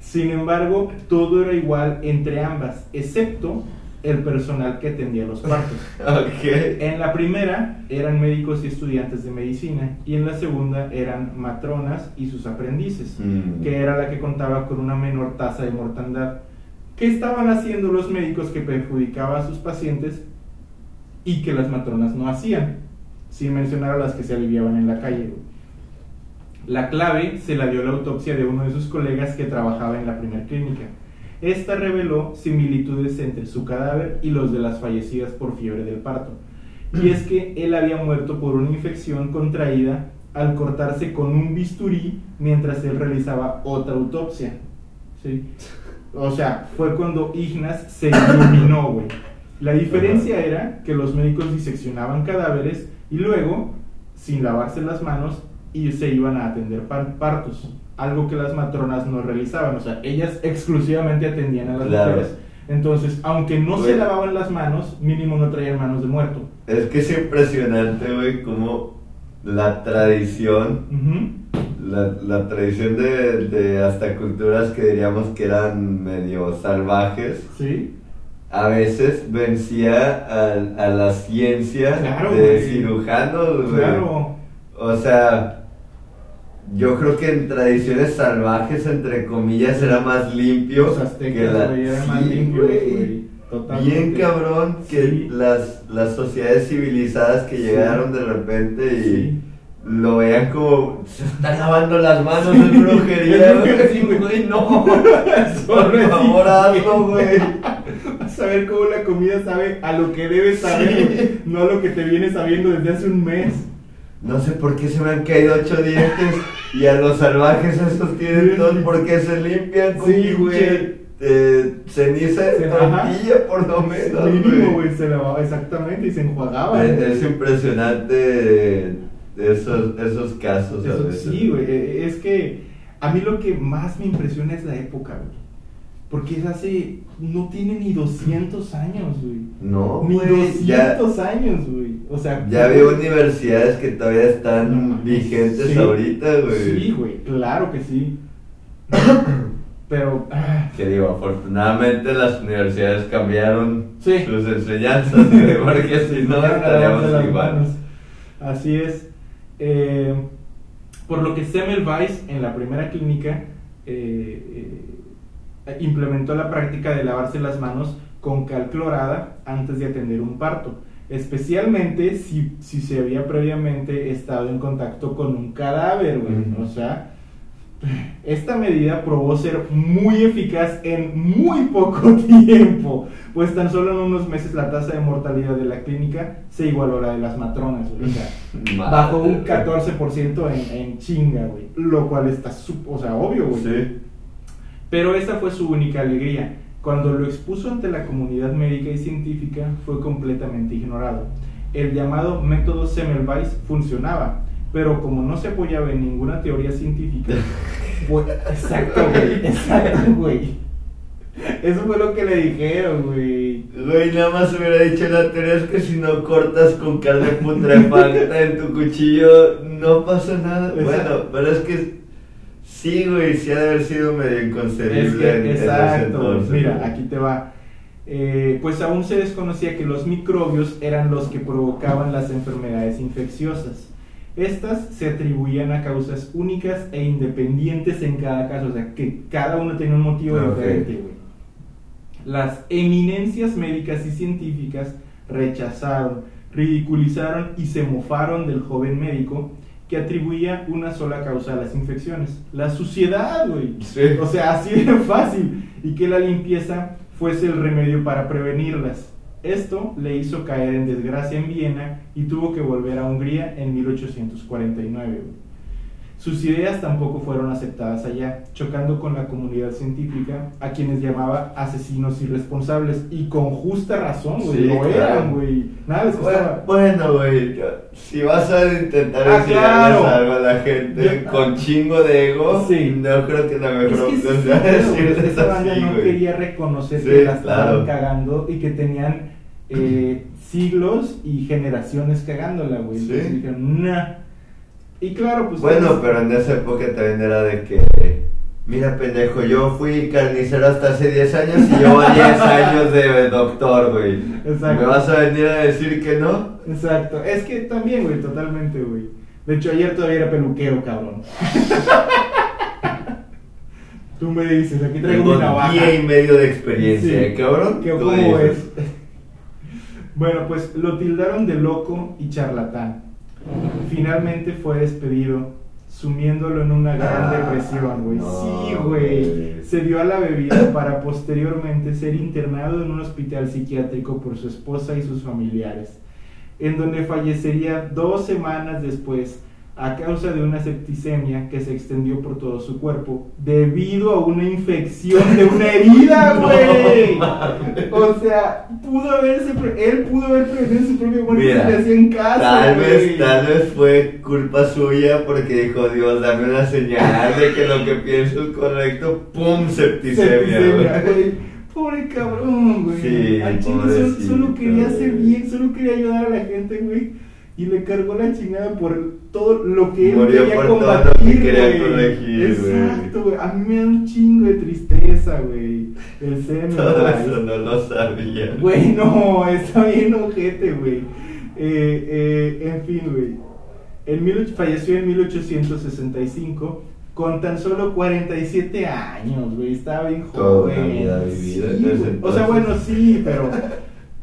Speaker 2: Sin embargo, todo era igual entre ambas, excepto el personal que atendía los partos.
Speaker 3: ok.
Speaker 2: En la primera eran médicos y estudiantes de medicina y en la segunda eran matronas y sus aprendices,
Speaker 3: Mm.
Speaker 2: que era la que contaba con una menor tasa de mortandad. ¿Qué estaban haciendo los médicos que perjudicaba a sus pacientes y que las matronas no hacían? Sin mencionar a las que se aliviaban en la calle. La clave se la dio la autopsia de uno de sus colegas que trabajaba en la primera clínica. Esta reveló similitudes entre su cadáver y los de las fallecidas por fiebre del parto. Y es que él había muerto por una infección contraída al cortarse con un bisturí mientras él realizaba otra autopsia. ¿Sí? O sea, fue cuando Ignaz se iluminó, güey. La diferencia era que los médicos diseccionaban cadáveres y luego, sin lavarse las manos, y se iban a atender par- partos. Algo que las matronas no realizaban. O sea, ellas exclusivamente atendían a las
Speaker 3: Claro.
Speaker 2: mujeres. Entonces, aunque no se lavaban las manos, mínimo no traían manos de muerto.
Speaker 3: Es que es impresionante, güey, cómo la tradición. La, la tradición de, de hasta culturas que diríamos que eran medio salvajes,
Speaker 2: Sí.
Speaker 3: a veces vencía a, a la ciencia
Speaker 2: Claro,
Speaker 3: de
Speaker 2: güey.
Speaker 3: cirujanos, güey.
Speaker 2: Claro.
Speaker 3: O sea, yo creo que en tradiciones salvajes, entre comillas, era más limpio
Speaker 2: Los
Speaker 3: que la...
Speaker 2: güey, eran más
Speaker 3: Sí,
Speaker 2: limpios,
Speaker 3: güey.
Speaker 2: güey. Totalmente.
Speaker 3: Bien cabrón que
Speaker 2: Sí.
Speaker 3: las, las sociedades civilizadas que
Speaker 2: Sí.
Speaker 3: llegaron de repente y. lo vean como se están lavando las manos en brujería, (laughs) (laughs) güey. no. Por favor, hazlo, güey. (laughs)
Speaker 2: Vas a ver cómo la comida sabe a lo que debe saber, no a lo que te viene sabiendo desde hace un mes.
Speaker 3: No sé por qué se me han caído ocho dientes y a los salvajes esos tienen todos porque se limpian con
Speaker 2: Sí, güey.
Speaker 3: eh, ceniza de tortilla por lo menos,
Speaker 2: Mínimo,
Speaker 3: güey.
Speaker 2: se lavaba exactamente y se enjuagaba.
Speaker 3: Es impresionante esos, esos casos a
Speaker 2: Eso
Speaker 3: veces.
Speaker 2: sí, güey. eh, Es que a mí lo que más me impresiona es la época, güey. Porque es hace. No tiene ni 200 años, güey.
Speaker 3: No,
Speaker 2: Ni
Speaker 3: güey,
Speaker 2: 200
Speaker 3: ya,
Speaker 2: años, güey. O sea.
Speaker 3: ya había universidades que todavía están
Speaker 2: No,
Speaker 3: vigentes
Speaker 2: sí.
Speaker 3: ahorita, güey.
Speaker 2: Sí, güey, claro que sí. (coughs) Pero. ah,
Speaker 3: Que digo, afortunadamente las universidades cambiaron
Speaker 2: Sí.
Speaker 3: sus enseñanzas, porque si no (laughs) estaríamos igual.
Speaker 2: Así es. Eh, por lo que Semmelweis en la primera clínica eh, eh, implementó la práctica de lavarse las manos con cal clorada antes de atender un parto, especialmente si, si se había previamente estado en contacto con un cadáver, güey. O sea, esta medida probó ser muy eficaz en muy poco (laughs) tiempo, pues tan solo en unos meses la tasa de mortalidad de la clínica se igualó a la de las matronas, güey. O sea,
Speaker 3: Madre,
Speaker 2: bajó un
Speaker 3: güey.
Speaker 2: 14% en, en chinga, güey. Lo cual está, o sea, obvio, güey.
Speaker 3: Sí.
Speaker 2: Pero esa fue su única alegría. Cuando lo expuso ante la comunidad médica y científica, fue completamente ignorado. El llamado método Semmelweis funcionaba, pero como no se apoyaba en ninguna teoría científica, (laughs) exacto, güey, exacto, güey. Eso fue lo que le dijeron, güey.
Speaker 3: Güey, nada más hubiera dicho la teoría es que si no cortas con carne putrefacta en tu cuchillo, no pasa nada.
Speaker 2: Exacto.
Speaker 3: Bueno, pero es que sí, güey, sí ha de haber sido medio inconcebible
Speaker 2: Es
Speaker 3: en-
Speaker 2: que,
Speaker 3: en ese
Speaker 2: exacto, güey.
Speaker 3: entonces,
Speaker 2: mira, aquí te va. Eh, pues aún se desconocía que los microbios eran los que provocaban las enfermedades infecciosas. Estas se atribuían a causas únicas e independientes en cada caso, o sea, que cada uno tenía un motivo
Speaker 3: Ok.
Speaker 2: diferente, güey. Las eminencias médicas y científicas rechazaron, ridiculizaron y se mofaron del joven médico que atribuía una sola causa a las infecciones, la suciedad, güey.
Speaker 3: Sí.
Speaker 2: O sea, así de fácil. Y que la limpieza fuese el remedio para prevenirlas. Esto le hizo caer en desgracia en Viena y tuvo que volver a Hungría en 1849. güey. Sus ideas tampoco fueron aceptadas allá, chocando con la comunidad científica, a quienes llamaba asesinos irresponsables. Y con justa razón, güey.
Speaker 3: Sí,
Speaker 2: lo eran, güey. Nada les
Speaker 3: Bueno,
Speaker 2: costaba.
Speaker 3: bueno, güey, si vas a intentar
Speaker 2: Ah,
Speaker 3: enseñarles
Speaker 2: claro.
Speaker 3: algo a la gente
Speaker 2: Yo-
Speaker 3: con chingo de ego,
Speaker 2: Sí.
Speaker 3: no creo que la mejor opción sea decirles
Speaker 2: banda
Speaker 3: así,
Speaker 2: no quería reconocer
Speaker 3: Sí,
Speaker 2: que la estaban
Speaker 3: claro.
Speaker 2: cagando y que tenían eh, siglos y generaciones cagándola, güey.
Speaker 3: Sí.
Speaker 2: Entonces dijeron, nah. Y claro, pues.
Speaker 3: Bueno,
Speaker 2: pues,
Speaker 3: pero en esa época también era de que, mira pendejo, yo fui carnicero hasta hace 10 años y llevo (laughs) 10 años de doctor, güey.
Speaker 2: Exacto.
Speaker 3: ¿Me vas a venir a decir que no?
Speaker 2: Exacto. Es que también, güey, totalmente, güey. De hecho, ayer todavía era peluquero, cabrón. (laughs) Tú me dices, aquí traigo
Speaker 3: Tengo
Speaker 2: mi navaja.
Speaker 3: día y medio de experiencia,
Speaker 2: Sí.
Speaker 3: ¿eh, cabrón.
Speaker 2: ¿Qué- ¿Cómo es? Bueno, pues lo tildaron de loco y charlatán. Finalmente fue despedido, sumiéndolo en una gran
Speaker 3: Ah,
Speaker 2: depresión, güey.
Speaker 3: no,
Speaker 2: sí, güey. Se dio a la bebida para posteriormente ser internado en un hospital psiquiátrico por su esposa y sus familiares, en donde fallecería dos semanas después a causa de una septicemia que se extendió por todo su cuerpo debido a una infección de una herida, (laughs) güey. o sea, pudo haberse, él pudo haber prevenido su propia muerte
Speaker 3: Mira,
Speaker 2: si le hacían caso.
Speaker 3: Tal
Speaker 2: güey.
Speaker 3: vez, tal vez fue culpa suya porque dijo, Dios, dame una señal de que lo que pienso es correcto. ¡Pum! Septicemia,
Speaker 2: Septicemia,
Speaker 3: güey.
Speaker 2: güey. Pobre cabrón, güey.
Speaker 3: Sí,
Speaker 2: Al solo, quería hacer bien, solo quería ayudar a la gente, güey. Y le cargó la chingada por todo lo que él
Speaker 3: Murió
Speaker 2: quería
Speaker 3: por todo lo
Speaker 2: combatir,
Speaker 3: que quería corregir.
Speaker 2: Exacto, güey. A mí me da un chingo de tristeza, güey. El Semmelweis. (laughs)
Speaker 3: Todo eso no lo sabía.
Speaker 2: Güey, no, está bien ojete, güey. Eh, eh, en fin, güey. Falleció en 1865 con tan solo 47 años, güey. Estaba bien
Speaker 3: Toda
Speaker 2: joven.
Speaker 3: una vida vivida
Speaker 2: Sí. O sea, bueno, sí, pero.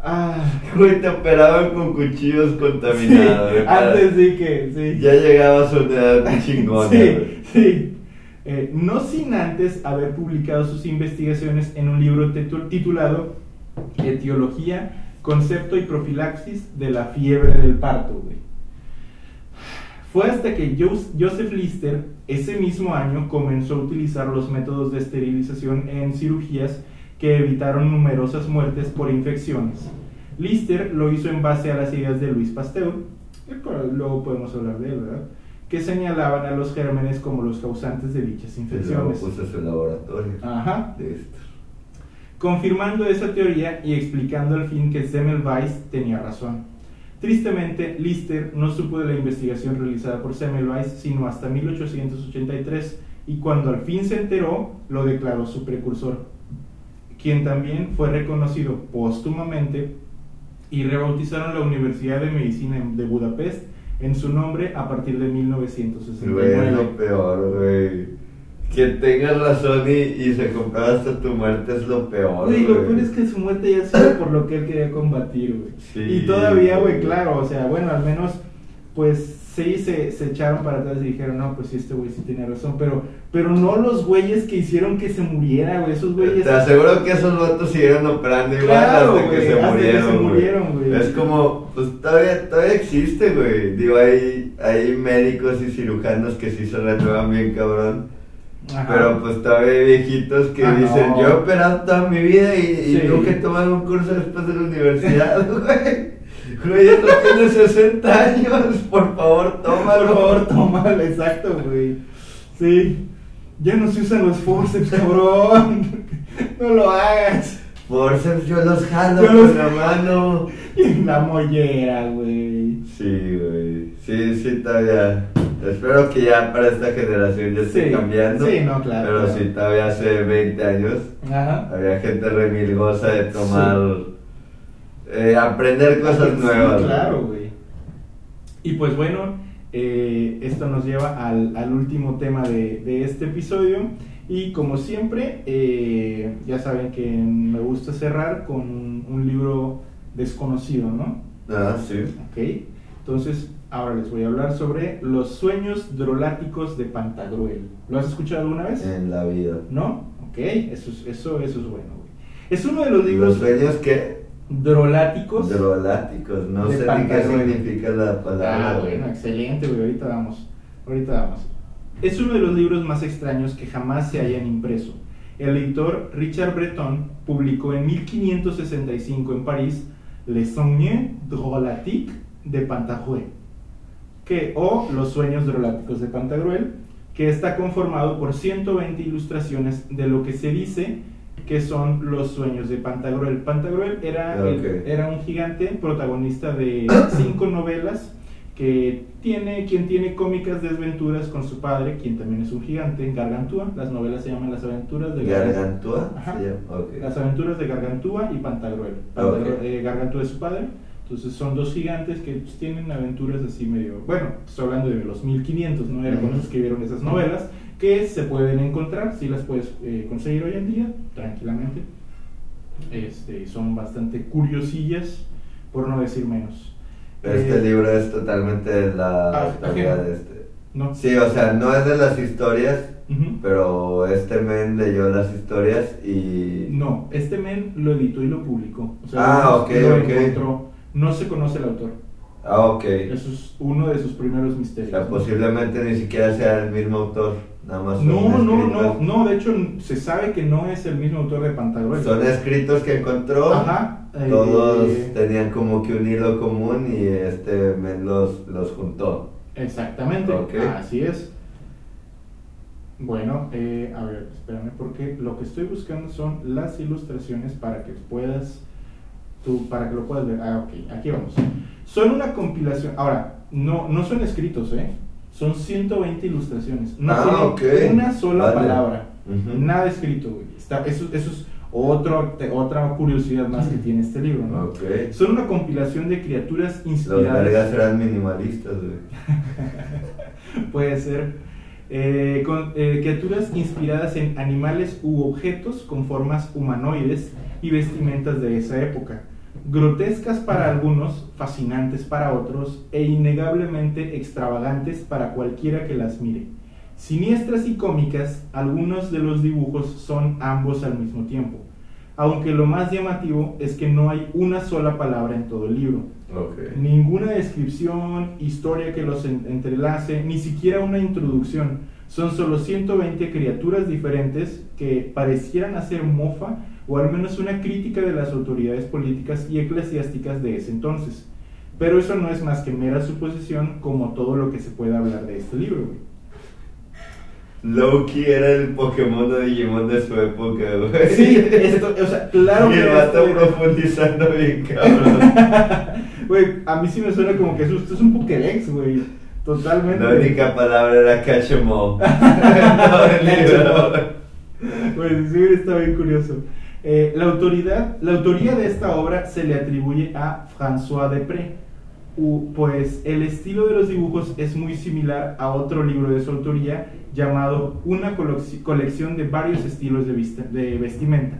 Speaker 2: Ah, (laughs)
Speaker 3: Güey, te operaban con cuchillos contaminados.
Speaker 2: sí, antes de que. Sí.
Speaker 3: Ya llegabas a una edad (laughs) chingona,
Speaker 2: Sí,
Speaker 3: güey.
Speaker 2: sí. Eh, no sin antes haber publicado sus investigaciones en un libro titu- titulado Etiología, Concepto y Profilaxis de la Fiebre del Parto, güey. Fue hasta que Jos- Joseph Lister ese mismo año comenzó a utilizar los métodos de esterilización en cirugías que evitaron numerosas muertes por infecciones. Lister lo hizo en base a las ideas de Luis Pasteur, que luego podemos hablar de él, ¿verdad? Que señalaban a los gérmenes como los causantes de dichas infecciones.
Speaker 3: puso laboratorio.
Speaker 2: Ajá.
Speaker 3: Listo.
Speaker 2: confirmando esa teoría y explicando al fin que Semmelweis tenía razón. Tristemente, Lister no supo de la investigación realizada por Semmelweis sino hasta 1883 y cuando al fin se enteró, lo declaró su precursor, quien también fue reconocido póstumamente y rebautizaron la Universidad de Medicina de Budapest en su nombre a partir de
Speaker 3: Güey, es
Speaker 2: 1969.
Speaker 3: lo peor, güey. Que tengas razón y, y se compraba hasta tu muerte es lo peor.
Speaker 2: Güey, lo
Speaker 3: güey.
Speaker 2: peor es que su muerte ya sido por lo que él quería combatir, güey.
Speaker 3: Sí,
Speaker 2: y todavía, güey,
Speaker 3: güey.
Speaker 2: claro, o sea, bueno, al menos, pues sí se, se echaron para atrás y dijeron, no, pues sí, este güey sí tenía razón, pero, pero no los güeyes que hicieron que se muriera, güey, esos güeyes.
Speaker 3: Te aseguro que esos vatos siguieron operando igual
Speaker 2: Claro,
Speaker 3: hasta que se
Speaker 2: hasta que
Speaker 3: murieron.
Speaker 2: se
Speaker 3: güey.
Speaker 2: murieron, güey.
Speaker 3: Es como, pues todavía, todavía existe, güey. Digo, hay, hay médicos y cirujanos que sí se renuevan bien cabrón.
Speaker 2: Ajá.
Speaker 3: Pero pues todavía hay viejitos que
Speaker 2: Ah,
Speaker 3: dicen,
Speaker 2: no.
Speaker 3: yo he operado toda mi vida y, y
Speaker 2: Sí.
Speaker 3: nunca he tomado un curso después de la universidad, (laughs) güey. Güey, ya no tienes 60 años, por favor, tómalo.
Speaker 2: Por favor, tómalo, exacto, güey. Sí. Ya no se usan los forceps, cabrón. (laughs) No lo hagas.
Speaker 3: Forceps yo los jalo
Speaker 2: Yo
Speaker 3: con
Speaker 2: los-
Speaker 3: la mano.
Speaker 2: Y (laughs) en la mollera, güey.
Speaker 3: Sí, güey. Sí, sí, todavía. Espero que ya para esta generación ya esté
Speaker 2: Sí.
Speaker 3: cambiando.
Speaker 2: Sí, no, claro,
Speaker 3: Pero
Speaker 2: claro.
Speaker 3: sí, todavía hace 20 años
Speaker 2: Ajá.
Speaker 3: había gente remilgosa de tomar. eh, aprender cosas
Speaker 2: Sí,
Speaker 3: nuevas.
Speaker 2: claro, güey. Y pues bueno, eh, esto nos lleva al, al último tema de, de este episodio. Y como siempre, eh, ya saben que me gusta cerrar con un, libro desconocido, ¿no?
Speaker 3: Ah, sí.
Speaker 2: Ok. Entonces, ahora les voy a hablar sobre los sueños droláticos de Pantagruel. ¿Lo has escuchado alguna vez?
Speaker 3: En la vida.
Speaker 2: ¿No? Ok, eso es, eso, eso es bueno, güey. Es uno de los
Speaker 3: Los
Speaker 2: libros
Speaker 3: sueños que.
Speaker 2: Droláticos.
Speaker 3: Droláticos. No sé ni qué significa la palabra.
Speaker 2: Ah, bueno, excelente, güey. Ahorita vamos. Ahorita vamos. Es uno de los libros más extraños que jamás se hayan impreso. El editor Richard Breton publicó en 1565 en París Les Sonniers Drolatiques de Pantagruel, que, o Los Sueños Droláticos de Pantagruel, que está conformado por 120 ilustraciones de lo que se dice que son los sueños de Pantagruel. Pantagruel era, el-
Speaker 3: Ok.
Speaker 2: era un gigante protagonista de (coughs) cinco novelas que tiene quien tiene cómicas desventuras con su padre, quien también es un gigante, Gargantúa. Las novelas se llaman Las aventuras de
Speaker 3: Gargantúa. Llama? Ok.
Speaker 2: Las aventuras de Gargantúa y Pantagruel. Pantagruel eh, Gargantúa es su padre. Entonces son dos gigantes que pues, tienen aventuras así medio... Bueno, estoy hablando de los 1500, ¿no? Era se escribieron esas novelas que se pueden encontrar, si las puedes eh, conseguir hoy en día, tranquilamente. Este, son bastante curiosillas, por no decir menos.
Speaker 3: Este
Speaker 2: Eh,
Speaker 3: libro es totalmente de la
Speaker 2: Ah,
Speaker 3: historia
Speaker 2: ajeno.
Speaker 3: de este.
Speaker 2: No.
Speaker 3: Sí, o sea, no es de las historias, pero este men leyó las historias y.
Speaker 2: No, este men lo editó y lo publicó. O
Speaker 3: Ah, ok,
Speaker 2: lo
Speaker 3: ok.
Speaker 2: encontró. No se conoce el autor.
Speaker 3: Ah, ok.
Speaker 2: Eso es uno de sus primeros
Speaker 3: O
Speaker 2: misterios.
Speaker 3: sea,
Speaker 2: ¿no?
Speaker 3: posiblemente ni siquiera sea el mismo autor, nada más
Speaker 2: No, no, no, no, de hecho se sabe que no es el mismo autor de Pantagruel.
Speaker 3: Son escritos que encontró.
Speaker 2: Ajá. eh,
Speaker 3: Todos
Speaker 2: eh,
Speaker 3: tenían como que un hilo común y este men los, los juntó.
Speaker 2: Exactamente,
Speaker 3: Ok.
Speaker 2: así es. Bueno, eh, a ver, espérame, porque lo que estoy buscando son las ilustraciones para que puedas tú, para que lo puedas ver. Ah, ok, aquí vamos. Son una compilación. Ahora, no, no son escritos, ¿eh? Son 120 ilustraciones. No
Speaker 3: Ah,
Speaker 2: tiene
Speaker 3: ok.
Speaker 2: una sola
Speaker 3: Vale.
Speaker 2: palabra.
Speaker 3: Ujú.
Speaker 2: Nada escrito, güey. Está, eso, eso es otro, te- otra curiosidad más que tiene este libro, ¿no?
Speaker 3: Ok.
Speaker 2: Son una compilación de criaturas
Speaker 3: Los
Speaker 2: inspiradas.
Speaker 3: vergas eran minimalistas, güey. (laughs)
Speaker 2: Puede ser. eh, con, eh, criaturas inspiradas en animales u objetos con formas humanoides y vestimentas de esa época. Grotescas para algunos, fascinantes para otros e innegablemente extravagantes para cualquiera que las mire. Siniestras y cómicas, algunos de los dibujos son ambos al mismo tiempo. Aunque lo más llamativo es que no hay una sola palabra en todo el libro. Ninguna descripción, historia que los en- entrelace, ni siquiera una introducción. Son solo 120 criaturas diferentes que parecieran hacer mofa o al menos una crítica de las autoridades políticas y eclesiásticas de ese entonces. Pero eso no es más que mera suposición como todo lo que se puede hablar de este libro. güey.
Speaker 3: Loki era el Pokémon de Digimon de su época, güey.
Speaker 2: Sí, esto, o sea, claro
Speaker 3: y
Speaker 2: que
Speaker 3: el vato
Speaker 2: esto-
Speaker 3: profundizando bien cabrón. (laughs)
Speaker 2: Güey, a mí sí me suena como que esto es un Pokédex, güey. Totalmente.
Speaker 3: La única palabra era Cachemon. (laughs) (laughs) no, el libro.
Speaker 2: Pues sí, está bien curioso. Eh, la, autoridad, la autoría de esta obra se le atribuye a François Depré, pues el estilo de los dibujos es muy similar a otro libro de su autoría llamado Una colec- colección de varios estilos de, viste- de vestimenta.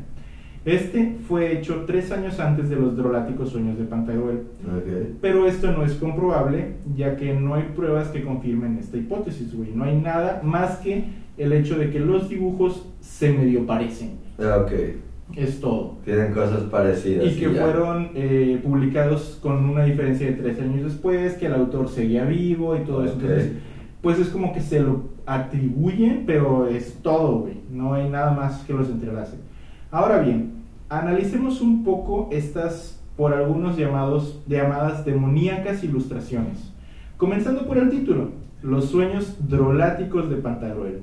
Speaker 2: Este fue hecho tres años antes de los droláticos sueños de Pantagruel.
Speaker 3: Ok.
Speaker 2: Pero esto no es comprobable, ya que no hay pruebas que confirmen esta hipótesis, güey. No hay nada más que el hecho de que los dibujos se medio parecen.
Speaker 3: Ah, Ok.
Speaker 2: Es todo.
Speaker 3: Tienen cosas parecidas.
Speaker 2: Y que
Speaker 3: ya.
Speaker 2: fueron eh, publicados con una diferencia de tres años después, que el autor seguía vivo y todo eso.
Speaker 3: Ok.
Speaker 2: Entonces, pues es como que se lo atribuyen, pero es todo, güey. No hay nada más que los entrelace. Ahora bien, analicemos un poco estas, por algunos llamados, llamadas demoníacas ilustraciones. Comenzando por el título, Los sueños droláticos de Pantagruel.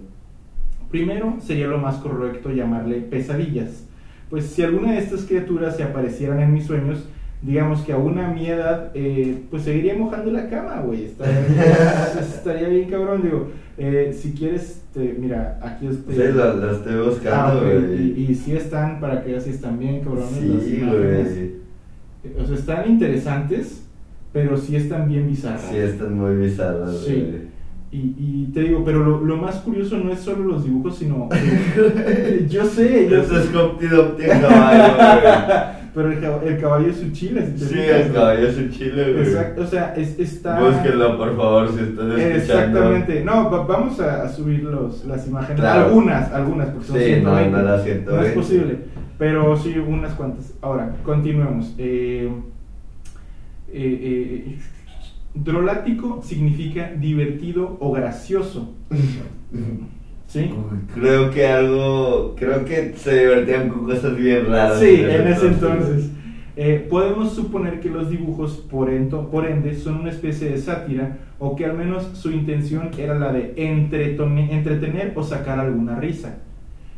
Speaker 2: Primero, sería lo más correcto llamarle pesadillas. Pues si alguna de estas criaturas se aparecieran en mis sueños, digamos que aún a mi edad, eh, pues seguiría mojando la cama, güey. Estaría, (laughs) estaría bien cabrón, digo. eh, si quieres, te- mira, aquí este...
Speaker 3: Sí, lo, lo estoy
Speaker 2: Ah,
Speaker 3: buscando,
Speaker 2: ok,
Speaker 3: güey.
Speaker 2: y, y si están, para que veas si están bien las
Speaker 3: Sí,
Speaker 2: imágenes.
Speaker 3: güey.
Speaker 2: O sea, están interesantes, pero sí están bien bizarras.
Speaker 3: Sí, están muy bizarras,
Speaker 2: Sí. Y, y te digo, pero lo, lo más curioso no es solo los dibujos, sino... (laughs) yo sé, yo sé. pero el, cab- el caballo es su chile. si te.
Speaker 3: Sí,
Speaker 2: fijas,
Speaker 3: el
Speaker 2: ¿no?
Speaker 3: caballo es un chile, güey.
Speaker 2: Exacto, o sea, es, está...
Speaker 3: Búsquenlo, por favor, si están escuchando.
Speaker 2: Exactamente. No, va- vamos a, a subir los, las imágenes.
Speaker 3: Claro.
Speaker 2: Algunas, algunas, porque son
Speaker 3: Sí,
Speaker 2: 120.
Speaker 3: no, no las
Speaker 2: No
Speaker 3: 120.
Speaker 2: es posible, pero sí unas cuantas. Ahora, continuemos. Eh, eh, eh, drolático significa divertido o gracioso. ¿Sí?
Speaker 3: Creo que algo. Creo que se divertían con cosas bien raras.
Speaker 2: Sí, en ese entonces. Eh, podemos suponer que los dibujos, por, ento- por ende, son una especie de sátira o que al menos su intención era la de entretener o sacar alguna risa.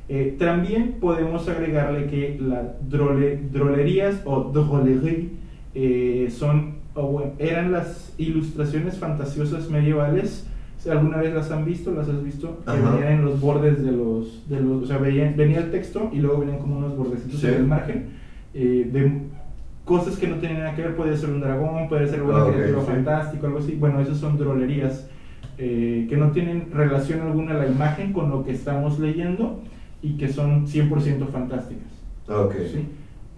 Speaker 2: Eh, también podemos agregarle que las drole- drolerías o drôleries eh, son, o eran las ilustraciones fantasiosas medievales. Alguna vez las han visto, las has visto, que
Speaker 3: Ajá.
Speaker 2: venían en los bordes de los, de los o sea, veían- venía el texto y luego venían como unos bordecitos
Speaker 3: Sí.
Speaker 2: en el margen eh, de cosas que no tienen nada que ver, puede ser un dragón, puede ser una
Speaker 3: Ah,
Speaker 2: criatura
Speaker 3: sí.
Speaker 2: fantástica, algo así. Bueno, esas son drolerías eh, que no tienen relación alguna la imagen con lo que estamos leyendo y que son 100% fantásticas.
Speaker 3: Ok.
Speaker 2: ¿sí?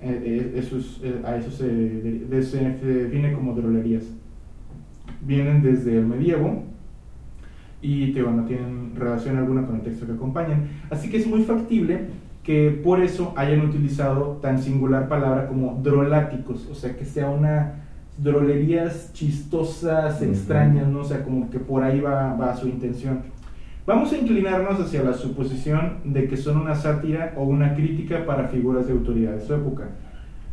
Speaker 2: Eh, eh, eso es- eh, a eso se, de- de- se define como drolerías. Vienen desde el medievo y te, no tienen relación alguna con el texto que acompañan. Así que es muy factible que por eso hayan utilizado tan singular palabra como droláticos, o sea, que sea una drolerías chistosas, extrañas, ¿no? O sea, como que por ahí va, va su intención. Vamos a inclinarnos hacia la suposición de que son una sátira o una crítica para figuras de autoridad de su época.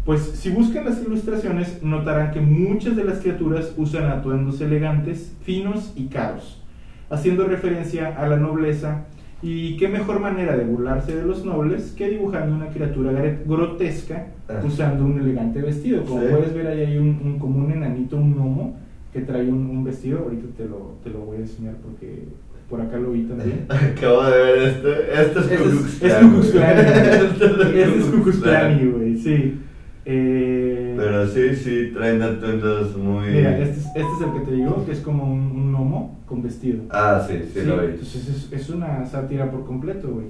Speaker 2: Pues si buscan las ilustraciones, notarán que muchas de las criaturas usan atuendos elegantes, finos y caros, haciendo referencia a la nobleza Y qué mejor manera de burlarse de los nobles que dibujando una criatura grotesca
Speaker 3: Ah.
Speaker 2: usando un elegante vestido. Como
Speaker 3: Sí.
Speaker 2: puedes ver, ahí hay un, un- como un enanito, un gnomo, que trae un, un vestido. Ahorita te lo, te lo voy a enseñar porque por acá lo vi también. (laughs)
Speaker 3: Acabo de ver
Speaker 2: Este
Speaker 3: Ku
Speaker 2: es, es Este es
Speaker 3: Klux
Speaker 2: Klan,
Speaker 3: Klan.
Speaker 2: güey, sí. Eh,
Speaker 3: Pero sí, sí, traen atuendos muy.
Speaker 2: Mira, este es, este es el que te digo, que es como un, un gnomo con vestido.
Speaker 3: Ah, sí, sí,
Speaker 2: Sí,
Speaker 3: lo vi.
Speaker 2: Entonces es, es una sátira por completo, güey.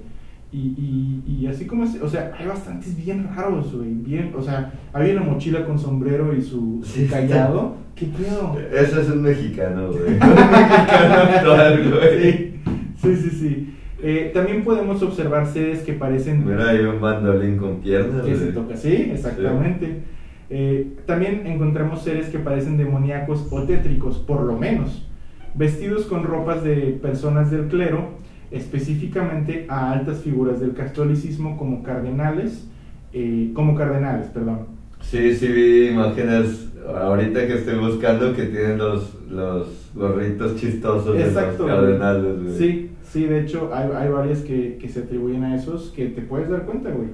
Speaker 2: Y, y, y así como es, o sea, hay bastantes bien raros, güey, bien, o sea, había una mochila con sombrero y su, su
Speaker 3: Sí, está-
Speaker 2: callado, ¿qué pedo?
Speaker 3: Ese es un mexicano, güey. (laughs) Un mexicano actual, güey.
Speaker 2: Sí, sí, sí, sí. Eh, también podemos observar seres que parecen...
Speaker 3: Mira, hay un bandolín con piernas,
Speaker 2: que se toca, sí, exactamente. Eh, también encontramos seres que parecen demoníacos o tétricos, por lo menos, vestidos con ropas de personas del clero, específicamente a altas figuras del catolicismo como cardenales, eh, como cardenales, perdón.
Speaker 3: Sí, sí vi imágenes ahorita que estoy buscando que tienen los, los gorritos chistosos
Speaker 2: Exacto.
Speaker 3: de los cardenales, güey.
Speaker 2: Sí, sí, de hecho hay, hay varias que, que se atribuyen a esos que te puedes dar cuenta, güey.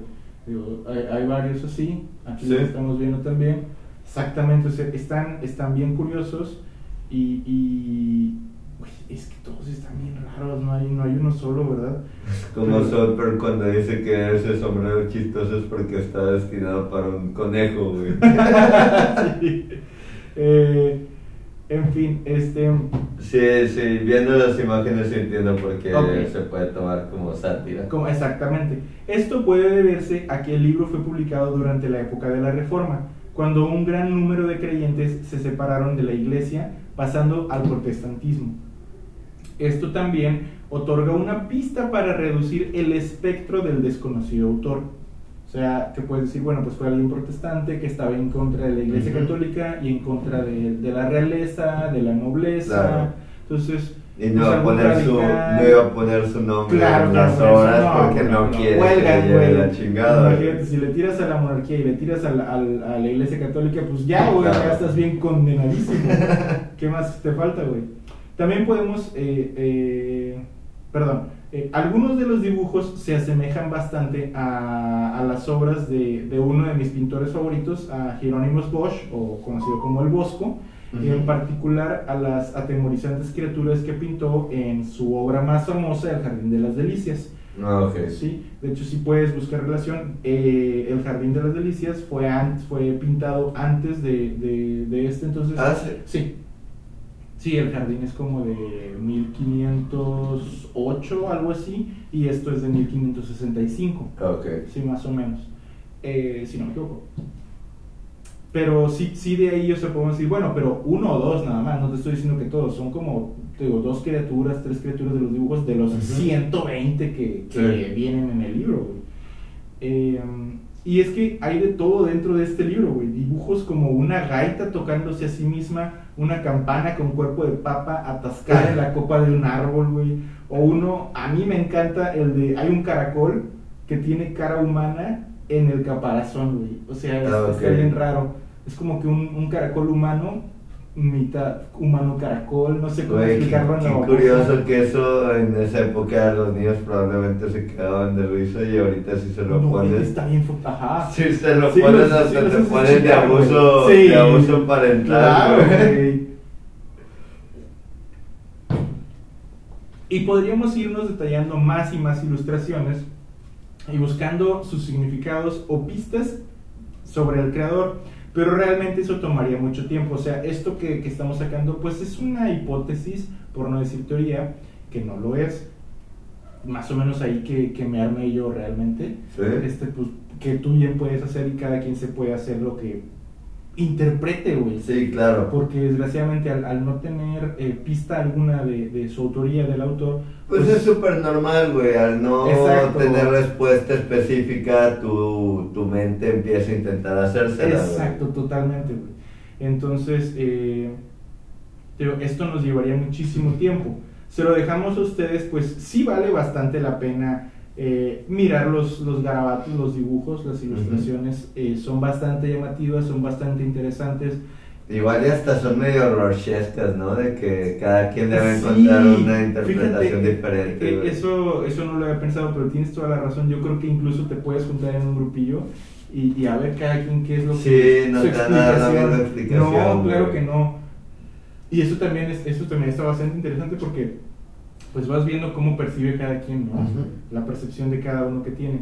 Speaker 2: Digo, hay, hay varios así, aquí
Speaker 3: Sí.
Speaker 2: estamos viendo también. Exactamente, o sea, están, están bien curiosos y, es que todos están bien raros, no hay, no hay uno solo, ¿verdad?
Speaker 3: Como
Speaker 2: Pero-
Speaker 3: Soper cuando dice que ese sombrero chistoso es porque está destinado para un conejo, güey. (laughs)
Speaker 2: Sí. Eh, en fin, este...
Speaker 3: Sí, sí, viendo las imágenes entiendo por qué se puede tomar como sátira.
Speaker 2: Como- exactamente. Esto puede deberse a que el libro fue publicado durante la época de la Reforma, cuando un gran número de creyentes se separaron de la iglesia pasando al protestantismo. Esto también otorga una pista para reducir el espectro del desconocido autor. O sea, que puedes decir, bueno, pues fue alguien protestante que estaba en contra de la iglesia
Speaker 3: Ujú.
Speaker 2: católica y en contra de, de la realeza, de la nobleza.
Speaker 3: Claro.
Speaker 2: Entonces,
Speaker 3: Y no
Speaker 2: pues,
Speaker 3: iba, a poner su, no iba a poner su nombre
Speaker 2: Claro,
Speaker 3: en las
Speaker 2: eso
Speaker 3: obras
Speaker 2: no,
Speaker 3: porque no,
Speaker 2: no,
Speaker 3: quiere
Speaker 2: huelgan,
Speaker 3: que
Speaker 2: güey.
Speaker 3: la chingada.
Speaker 2: Imagínate, si le tiras a la monarquía y le tiras a la, al- a la iglesia católica, pues ya, güey,
Speaker 3: Claro.
Speaker 2: ya estás bien condenadísimo. (laughs) ¿Qué más te falta, güey? También podemos, eh, eh, perdón, eh, algunos de los dibujos se asemejan bastante a, a las obras de, de uno de mis pintores favoritos, a Jerónimos Bosch, o conocido como El Bosco, y en particular a las atemorizantes criaturas que pintó en su obra más famosa, El Jardín de las Delicias.
Speaker 3: Ah.
Speaker 2: Sí, de hecho, si puedes buscar relación, eh, El Jardín de las Delicias fue, an- fue pintado antes de, de, de este, entonces...
Speaker 3: Ah, sí.
Speaker 2: Sí. Sí, el jardín es como de 1508, algo así, y esto es de 1565.
Speaker 3: Ok.
Speaker 2: Sí, más o menos. Eh, si no me equivoco. Pero sí, sí de ahí, o sea, podemos decir, bueno, pero uno o dos nada más, no te estoy diciendo que todos, son como, te digo, dos criaturas, tres criaturas de los dibujos de los
Speaker 3: Ujú.
Speaker 2: 120 que, que
Speaker 3: Sí.
Speaker 2: vienen en el libro. Eh, y es que hay de todo dentro de este libro, güey. Dibujos como una gaita tocándose a sí misma, una campana con cuerpo de papa atascada en la copa de un árbol, güey. O uno, a mí me encanta el de, hay un caracol que tiene cara humana en el caparazón, güey. O sea, es-
Speaker 3: Ah,
Speaker 2: está
Speaker 3: ok.
Speaker 2: bien raro. Es como que un, un caracol humano, mitad humano caracol, no sé cómo
Speaker 3: qué,
Speaker 2: explicarlo
Speaker 3: qué
Speaker 2: voz.
Speaker 3: curioso que eso en esa época los niños probablemente se quedaban de risa y ahorita si se lo
Speaker 2: No,
Speaker 3: pones.
Speaker 2: está bien, ajá.
Speaker 3: Si se lo
Speaker 2: Sí,
Speaker 3: pones hasta
Speaker 2: sí,
Speaker 3: te ponen de abuso,
Speaker 2: Sí.
Speaker 3: de abuso parental.
Speaker 2: Claro. Y podríamos irnos detallando más y más ilustraciones y buscando sus significados o pistas sobre el creador. Pero realmente eso tomaría mucho tiempo. O sea, esto que, que estamos sacando, pues es una hipótesis, por no decir teoría, que no lo es. Más o menos ahí que, que me arme yo realmente.
Speaker 3: Sí.
Speaker 2: Este, pues, que tú bien puedes hacer y cada quien se puede hacer lo que interprete, güey.
Speaker 3: Sí, claro.
Speaker 2: Porque desgraciadamente al, al no tener eh, pista alguna de, de su autoría del autor,
Speaker 3: Pues es súper normal, güey. Al no
Speaker 2: Exacto.
Speaker 3: tener respuesta específica, tu, tu mente empieza a intentar güey.
Speaker 2: Exacto, totalmente, güey. Entonces, eh, esto nos llevaría muchísimo tiempo. Se lo dejamos a ustedes, pues sí vale bastante la pena eh, mirar los, los garabatos, los dibujos, las ilustraciones. eh, son bastante llamativas, son bastante interesantes.
Speaker 3: Igual y hasta son medio rorschescas, ¿no? De que cada quien debe
Speaker 2: Sí,
Speaker 3: encontrar una interpretación
Speaker 2: fíjate,
Speaker 3: diferente.
Speaker 2: eh, eso, eso no lo había pensado, pero tienes toda la razón. Yo creo que incluso te puedes juntar en un grupillo y, y a ver cada quien qué es lo
Speaker 3: Sí,
Speaker 2: que
Speaker 3: no
Speaker 2: su
Speaker 3: te van a dar la misma
Speaker 2: No,
Speaker 3: explicación,
Speaker 2: claro
Speaker 3: güey.
Speaker 2: que no. Y eso también, es, eso también está bastante interesante porque pues vas viendo cómo percibe cada quien, ¿no? La percepción de cada uno que tiene.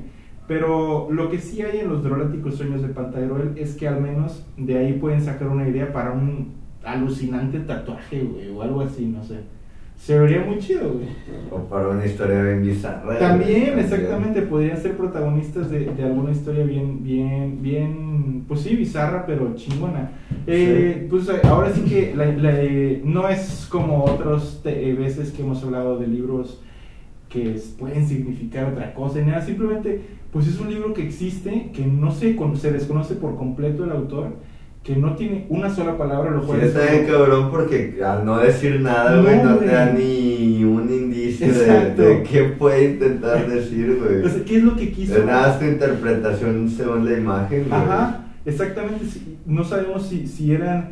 Speaker 2: Pero lo que sí hay en los droláticos sueños de Pantagruel es que al menos de ahí pueden sacar una idea para un alucinante tatuaje, güey, o algo así, no sé. Se vería muy chido, güey.
Speaker 3: O para una historia bien bizarra.
Speaker 2: También, exactamente, podrían ser protagonistas de, de alguna historia bien, bien, bien, pues sí, bizarra, pero chingona. Eh, Pues eh, ahora sí que la- la, eh, no es como otras veces que hemos hablado de libros que pueden significar otra cosa y nada, simplemente, pues es un libro que existe, que no se, se desconoce por completo el autor, que no tiene una sola palabra, lo
Speaker 3: Sí,
Speaker 2: cual es
Speaker 3: está bien cabrón porque al no decir nada,
Speaker 2: No,
Speaker 3: güey, no,
Speaker 2: güey.
Speaker 3: te da ni un indicio de, de qué puede intentar (laughs) decir, güey.
Speaker 2: O sea, ¿qué es lo que quiso?
Speaker 3: Es nada tu interpretación según la imagen, güey.
Speaker 2: Ajá, exactamente. sí, No sabemos si, si eran.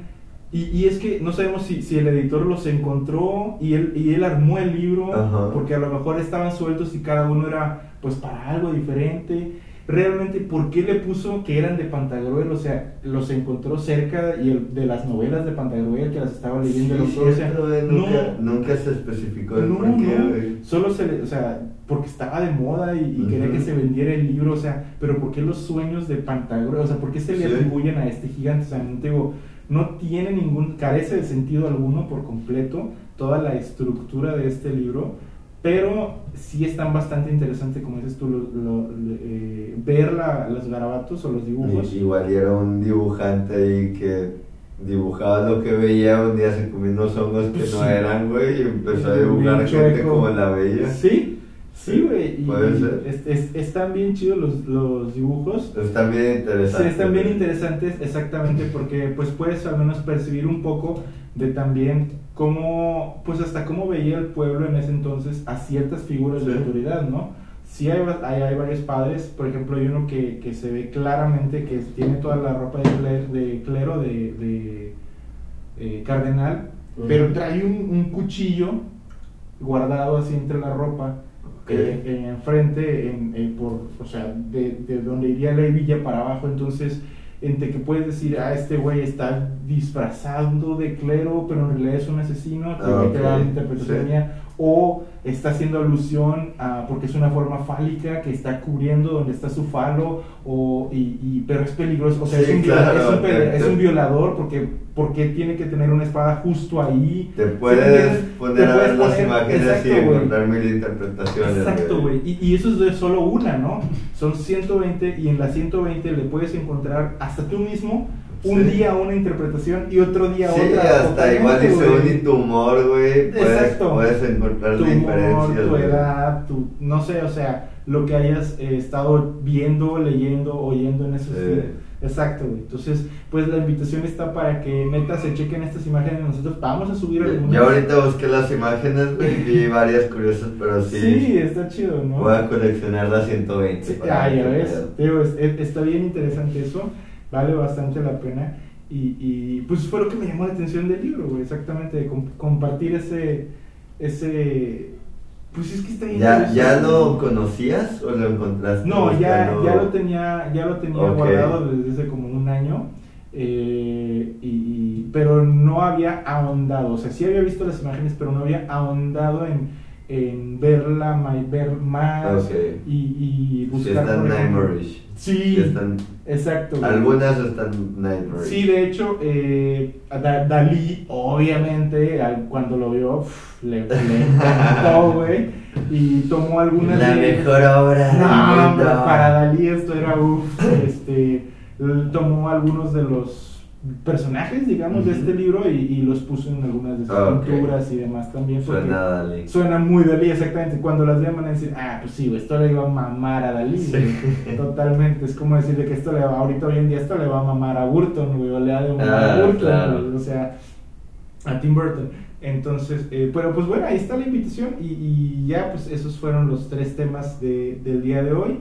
Speaker 2: Y, y es que no sabemos si, si el editor los encontró y él, y él armó el libro,
Speaker 3: Ajá.
Speaker 2: porque a lo mejor estaban sueltos y cada uno era pues para algo diferente. Realmente, ¿por qué le puso que eran de Pantagruel? O sea, los encontró cerca y el- de las novelas de Pantagruel que las estaba leyendo
Speaker 3: Sí,
Speaker 2: autor. O sea,
Speaker 3: cierto, güey,
Speaker 2: no,
Speaker 3: nunca, nunca se especificó el
Speaker 2: no,
Speaker 3: por qué,
Speaker 2: no, solo se le, o sea, porque estaba de moda y, y quería que se vendiera el libro, o sea, pero ¿por qué los sueños de Pantagruel? O sea, ¿por qué se le
Speaker 3: Sí.
Speaker 2: atribuyen a este gigante? O sea, no te digo, no tiene ningún, carece de sentido alguno por completo toda la estructura de este libro, pero sí están bastante interesante, como dices tú, lo- lo- eh, ver la- los garabatos o los dibujos.
Speaker 3: Y- Igual era un dibujante ahí que dibujaba lo que veía, un día se comió unos hongos que no eran, güey, y empezó a dibujar gente como la veía.
Speaker 2: Sí, sí, güey.
Speaker 3: Puede
Speaker 2: y
Speaker 3: ser.
Speaker 2: es- es- están bien chidos los, los dibujos.
Speaker 3: Están bien
Speaker 2: Sí,
Speaker 3: interesantes.
Speaker 2: están bien interesantes exactamente porque pues puedes al menos percibir un poco de también cómo, pues hasta cómo veía el pueblo en ese entonces a ciertas figuras de autoridad, ¿no? Sí hay, hay, hay varios padres, por ejemplo hay uno que, que se ve claramente que tiene toda la ropa de, cle- de clero, de, de, eh, cardenal, pero trae un, un cuchillo guardado así entre la ropa
Speaker 3: Ok.
Speaker 2: eh, eh, enfrente, en, eh, por, o sea, de, de donde iría la hebilla para abajo, entonces, entre que puedes decir, ah, este güey está disfrazando de clero, pero en realidad es un asesino, que
Speaker 3: Ah,
Speaker 2: te va la interpretación
Speaker 3: sí.
Speaker 2: mía, o está haciendo alusión a, porque es una forma fálica que está cubriendo donde está su falo, o, y, y- pero es peligroso, o sea,
Speaker 3: Sí,
Speaker 2: es, un, viola-
Speaker 3: claro,
Speaker 2: es, un
Speaker 3: te-
Speaker 2: es un violador, porque, porque tiene que tener una espada justo ahí.
Speaker 3: Te
Speaker 2: ¿Sí
Speaker 3: puedes poner
Speaker 2: Te
Speaker 3: a ver las
Speaker 2: poner-
Speaker 3: imágenes
Speaker 2: exacto,
Speaker 3: y encontrar mil interpretaciones.
Speaker 2: Exacto, güey. Y, y eso es de solo una, ¿no? Son 120 y en la 120 le puedes encontrar hasta tú mismo un
Speaker 3: Sí.
Speaker 2: día una interpretación y otro día
Speaker 3: Sí,
Speaker 2: otra.
Speaker 3: hasta
Speaker 2: totalmente,
Speaker 3: igual y según y tu humor, güey, puedes, encontrar
Speaker 2: tu humor,
Speaker 3: diferencias.
Speaker 2: tu edad, tu, no sé, o sea, lo que hayas eh, estado viendo, leyendo, oyendo en esos
Speaker 3: Sí.
Speaker 2: Exacto, güey. Entonces, pues la invitación está para que neta se chequen estas imágenes. Nosotros vamos a subir algunas.
Speaker 3: Yo ahorita busqué las imágenes, güey, vi varias curiosas, pero sí,
Speaker 2: Sí, está chido, ¿no?
Speaker 3: voy a coleccionar las 120.
Speaker 2: Sí,
Speaker 3: para
Speaker 2: ah, ya ves, es- es- está bien interesante eso, vale bastante la pena. Y, y, pues fue lo que me llamó la atención del libro, güey, exactamente, de com- compartir ese, ese, pues es que está bien.
Speaker 3: ¿Ya. ¿Ya lo conocías o lo encontraste?
Speaker 2: No, ya,
Speaker 3: buscando?
Speaker 2: ya lo tenía, ya lo tenía guardado desde hace como un año, eh, y, y- pero no había ahondado, o sea, sí había visto las imágenes, pero no había ahondado en, en verla, ver más y, y buscar. Sí,
Speaker 3: Sí están,
Speaker 2: exacto. güey.
Speaker 3: algunas están nightmarish.
Speaker 2: Sí, de hecho, eh, Da- Dalí, obviamente, cuando lo vio, le, le encantó, (laughs) güey, y tomó algunas
Speaker 3: La
Speaker 2: de-
Speaker 3: mejor obra del mundo.
Speaker 2: para Dalí esto era uff, (laughs) este, tomó algunos de los personajes, digamos, de este libro y, y los puso en algunas de sus
Speaker 3: Ah,
Speaker 2: pinturas y demás también.
Speaker 3: Suena Dalí.
Speaker 2: Suena muy Dalí, exactamente. Cuando las vean van a decir, ah, pues sí, esto le iba a mamar a Dalí.
Speaker 3: Sí.
Speaker 2: Totalmente. Es como decirle que esto le va, ahorita hoy en día esto le va a mamar a Burton, güey, o le ha de mamar
Speaker 3: Ah,
Speaker 2: a Burton,
Speaker 3: claro.
Speaker 2: güey, o sea, a Tim Burton. Entonces, eh, pero pues bueno, ahí está la invitación y, y ya, pues esos fueron los tres temas de- del día de hoy.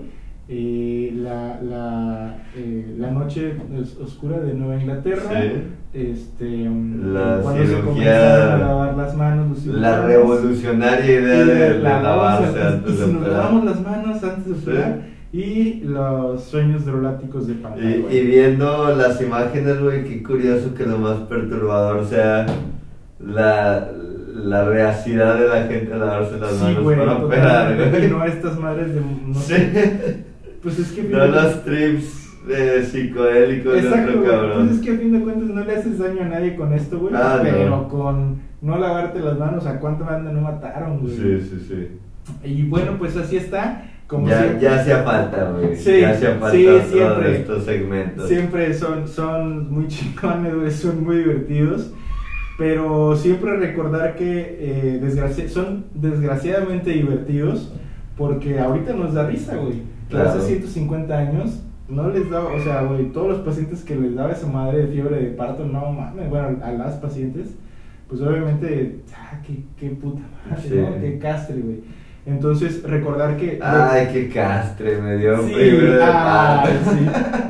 Speaker 2: Eh, la, la, eh, la noche os- oscura de Nueva Inglaterra,
Speaker 3: Sí.
Speaker 2: este,
Speaker 3: La
Speaker 2: cuando se comenzaron a lavar las manos, los
Speaker 3: La revolucionaria idea de, de
Speaker 2: lavarse antes-
Speaker 3: de
Speaker 2: si nos lavamos las manos antes de
Speaker 3: Sí.
Speaker 2: operar, y los sueños droláticos de pantalla.
Speaker 3: Y, y viendo las imágenes, güey, qué curioso que lo más perturbador sea la, la reacidad de la gente a lavarse las
Speaker 2: Sí,
Speaker 3: manos
Speaker 2: güey,
Speaker 3: para operar,
Speaker 2: no estas madres de... No
Speaker 3: Sí.
Speaker 2: sé, pues es que...
Speaker 3: No los trips de psicodélicos de
Speaker 2: Exacto,
Speaker 3: otro cabrón.
Speaker 2: Pues es que a fin de cuentas no le haces daño a nadie con esto, güey.
Speaker 3: Ah, no.
Speaker 2: pero con no lavarte las manos, ¿a cuánta banda no mataron, güey?
Speaker 3: Sí, sí, sí.
Speaker 2: Y bueno, pues así está. Como
Speaker 3: Ya,
Speaker 2: siempre,
Speaker 3: ya hacía falta, güey.
Speaker 2: Sí,
Speaker 3: ya hacía falta
Speaker 2: sí, siempre.
Speaker 3: estos segmentos.
Speaker 2: siempre son, son muy (laughs) chingones, güey, son muy divertidos. Pero siempre recordar que eh, desgraci- son desgraciadamente divertidos porque ahorita nos da risa, güey.
Speaker 3: Claro.
Speaker 2: hace 150 años no les daba, o sea, güey, todos los pacientes que les daba esa madre de fiebre de parto, no mames, bueno, a las pacientes, pues obviamente, ah, qué, qué puta madre,
Speaker 3: Sí.
Speaker 2: ¿no? Qué castre, güey. Entonces, recordar que...
Speaker 3: Ay, qué castre, me dio
Speaker 2: Sí,
Speaker 3: de
Speaker 2: ah, sí.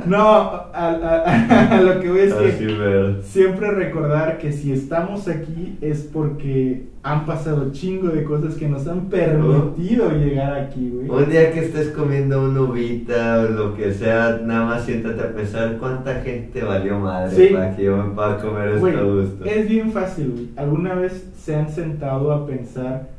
Speaker 2: No, a, a- (laughs) a lo que voy es que
Speaker 3: ver.
Speaker 2: siempre recordar que si estamos aquí es porque han pasado chingo de cosas que nos han permitido llegar aquí, güey.
Speaker 3: Un día que estés comiendo una uvita o lo que sea, nada más siéntate a pensar cuánta gente valió madre
Speaker 2: Sí.
Speaker 3: para que yo me pueda comer esto a gusto.
Speaker 2: es bien fácil, güey. ¿Alguna vez se han sentado a pensar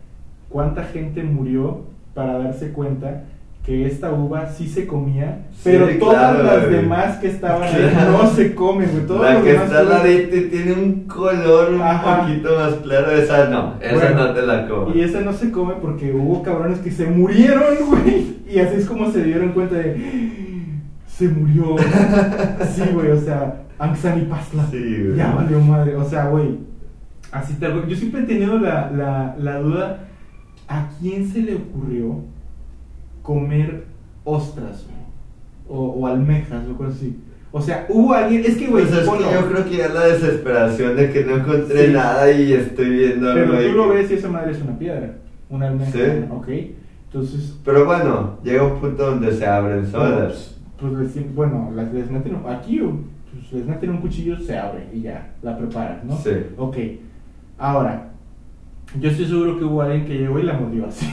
Speaker 2: cuánta gente murió para darse cuenta que esta uva sí se comía,
Speaker 3: Sí,
Speaker 2: pero todas
Speaker 3: claro,
Speaker 2: las demás que estaban ahí no se comen, güey? Todos
Speaker 3: La que
Speaker 2: demás
Speaker 3: está al ladito y tiene un color un
Speaker 2: Ajá.
Speaker 3: poquito más claro, esa no, esa
Speaker 2: Bueno,
Speaker 3: no te la como.
Speaker 2: Y esa no se come porque hubo cabrones que se murieron, (laughs) güey. Y así es como se dieron cuenta de. Se murió. (laughs) Sí, güey, o sea, Anxani Pasla.
Speaker 3: Sí, güey.
Speaker 2: Ya valió madre. O sea, güey. Así tal. Yo siempre he tenido la, la, la duda: ¿a quién se le ocurrió comer ostras? O, o almejas, o cosas así. O sea, hubo alguien. Es que, güey,
Speaker 3: Pues yo creo que ya la desesperación de que no encontré
Speaker 2: Sí.
Speaker 3: nada y estoy viendo
Speaker 2: Pero
Speaker 3: algo ahí
Speaker 2: tú lo ves y esa madre es una piedra. Una almeja,
Speaker 3: Sí.
Speaker 2: ¿ok? Entonces,
Speaker 3: Pero bueno, llega un punto donde se abren solas.
Speaker 2: Pues les- bueno, las les meten aquí, pues les meten un cuchillo, se abre y ya, la preparan, ¿no?
Speaker 3: Sí.
Speaker 2: Ok, ahora, yo estoy seguro que hubo alguien que llegó y la mordió así.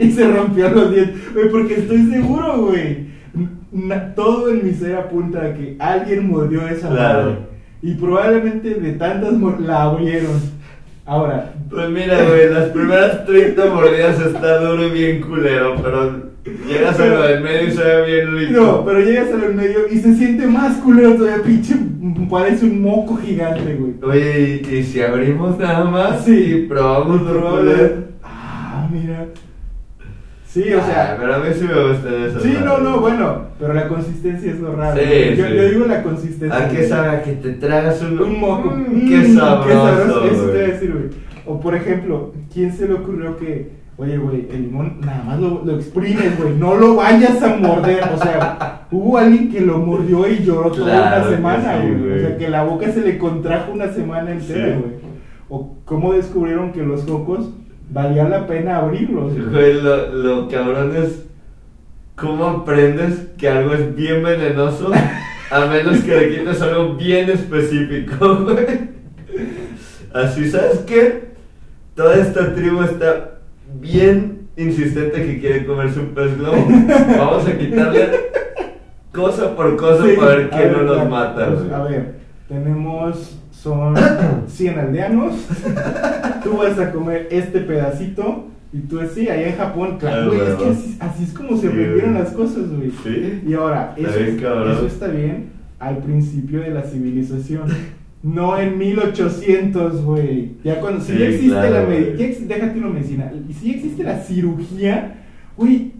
Speaker 2: y se rompió los dientes, güey, porque estoy seguro, güey. Todo en mi ser apunta a que alguien mordió esa
Speaker 3: Claro.
Speaker 2: madre. Y probablemente de tantas la abrieron. Ahora,
Speaker 3: Pues mira, güey, las primeras 30 mordidas está duro y bien culero, pero llegas a lo del medio y se ve bien rico.
Speaker 2: No, pero llegas a lo medio y se siente más culero todavía, pinche. Parece un moco gigante, güey.
Speaker 3: Oye, ¿y, y si abrimos nada más
Speaker 2: Sí.
Speaker 3: y probamos?
Speaker 2: Ah, mira. Sí, o
Speaker 3: Ah,
Speaker 2: sea.
Speaker 3: pero a mí sí me gustan esas
Speaker 2: Sí, no, no, bueno. Pero la consistencia es lo raro.
Speaker 3: Sí,
Speaker 2: yo, digo la consistencia.
Speaker 3: ¿A qué sabe? Que te tragas un,
Speaker 2: Un moco.
Speaker 3: Mm,
Speaker 2: Mm,
Speaker 3: qué sabroso,
Speaker 2: Eso te voy a decir, güey. O por ejemplo, ¿quién se le ocurrió que, oye, güey, el limón nada más lo, lo exprimes, güey, no lo vayas a morder? O sea, hubo alguien que lo mordió y lloró toda
Speaker 3: Claro
Speaker 2: una semana, güey. o sea, que la boca se le contrajo una semana entera,
Speaker 3: Sí.
Speaker 2: güey. O cómo descubrieron que los cocos valía la pena abrirlos. güey.
Speaker 3: Güey, lo, lo cabrón es cómo aprendes que algo es bien venenoso a menos que le quites algo bien específico, güey. Así, ¿sabes qué? Toda esta tribu está bien insistente que quiere comerse un pez globo. (laughs) Vamos a quitarle cosa por cosa
Speaker 2: Sí,
Speaker 3: para ver quién no nos mata,
Speaker 2: pues. A ver, tenemos, son (coughs) 100 aldeanos. tú vas a comer este pedacito. Y tú sí, allá en Japón, claro,
Speaker 3: Ah,
Speaker 2: güey, es que así, así es como se
Speaker 3: Sí, güey.
Speaker 2: las cosas, güey.
Speaker 3: Sí.
Speaker 2: Y ahora,
Speaker 3: Está
Speaker 2: eso,
Speaker 3: bien,
Speaker 2: eso está bien al principio de la civilización. No en 1800, güey. Ya cuando, si
Speaker 3: Sí,
Speaker 2: ya existe
Speaker 3: claro,
Speaker 2: la medicina, déjate la medicina, y si ya existe la cirugía, güey,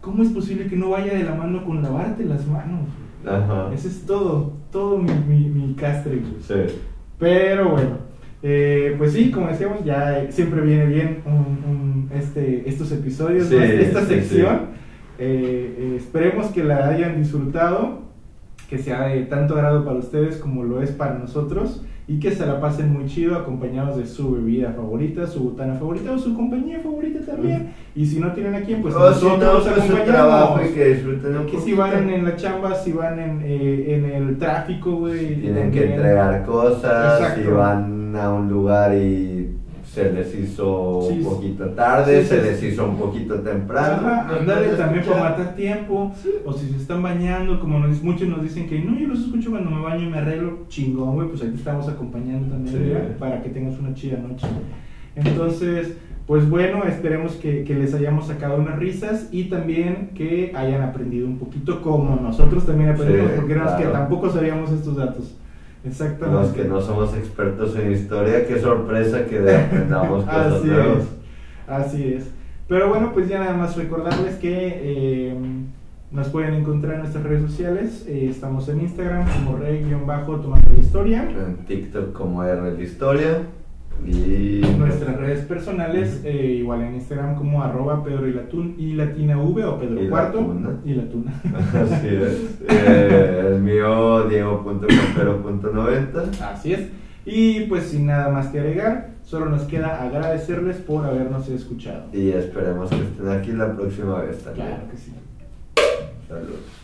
Speaker 2: ¿cómo es posible que no vaya de la mano con lavarte las manos?
Speaker 3: Ajá.
Speaker 2: Ese es todo, todo mi, mi, mi castre, güey.
Speaker 3: Sí.
Speaker 2: Pero bueno, eh, pues sí, como decíamos, ya eh, siempre viene bien un- un- este, estos episodios,
Speaker 3: Sí,
Speaker 2: ¿no? esta
Speaker 3: sí,
Speaker 2: sección. Eh, eh, esperemos que la hayan disfrutado, que sea de tanto agrado para ustedes como lo es para nosotros. y que se la pasen muy chido acompañados de su bebida favorita, su botana favorita o su compañía favorita también. Y si no tienen a quién, pues
Speaker 3: O si no,
Speaker 2: nosotros
Speaker 3: pues
Speaker 2: acompañamos.
Speaker 3: trabajo y que disfruten un
Speaker 2: Que si van en la chamba, si van en, eh, en el tráfico, güey.
Speaker 3: Tienen que entregar cosas,
Speaker 2: Exacto.
Speaker 3: si van a un lugar y se les hizo
Speaker 2: Sí,
Speaker 3: un poquito tarde,
Speaker 2: Sí,
Speaker 3: se les hizo un poquito temprano.
Speaker 2: Ajá,
Speaker 3: pueden
Speaker 2: también para matar tiempo. O si se están bañando, como nos- muchos nos dicen que no, yo los escucho cuando me baño y me arreglo, chingón, güey, pues ahí te estamos acompañando también, para que tengas una chida noche. Entonces, pues bueno, esperemos que, que les hayamos sacado unas risas y también que hayan aprendido un poquito como nosotros también aprendimos,
Speaker 3: Sí,
Speaker 2: porque éramos que
Speaker 3: claro.
Speaker 2: tampoco sabíamos estos datos. Exactamente.
Speaker 3: Los que no somos expertos en historia, qué sorpresa que aprendamos (laughs) cosas
Speaker 2: Así
Speaker 3: nuevas.
Speaker 2: es, así es. Pero bueno, pues ya nada más recordarles que eh, nos pueden encontrar en nuestras redes sociales. Eh, estamos en Instagram como rey-tomando la historia.
Speaker 3: En TikTok como R de historia. Y
Speaker 2: Nuestras redes personales, eh, igual en Instagram como arroba Pedro y, Latun, y Latina V o Pedro
Speaker 3: Y
Speaker 2: Cuarto
Speaker 3: Latuna.
Speaker 2: y la tuna. (laughs)
Speaker 3: Así es. Eh, el mío, Diego.campero.90.
Speaker 2: Así es. Y pues sin nada más que agregar, solo nos queda agradecerles por habernos escuchado.
Speaker 3: Y esperemos que estén aquí la próxima vez también.
Speaker 2: Claro que sí.
Speaker 3: Saludos.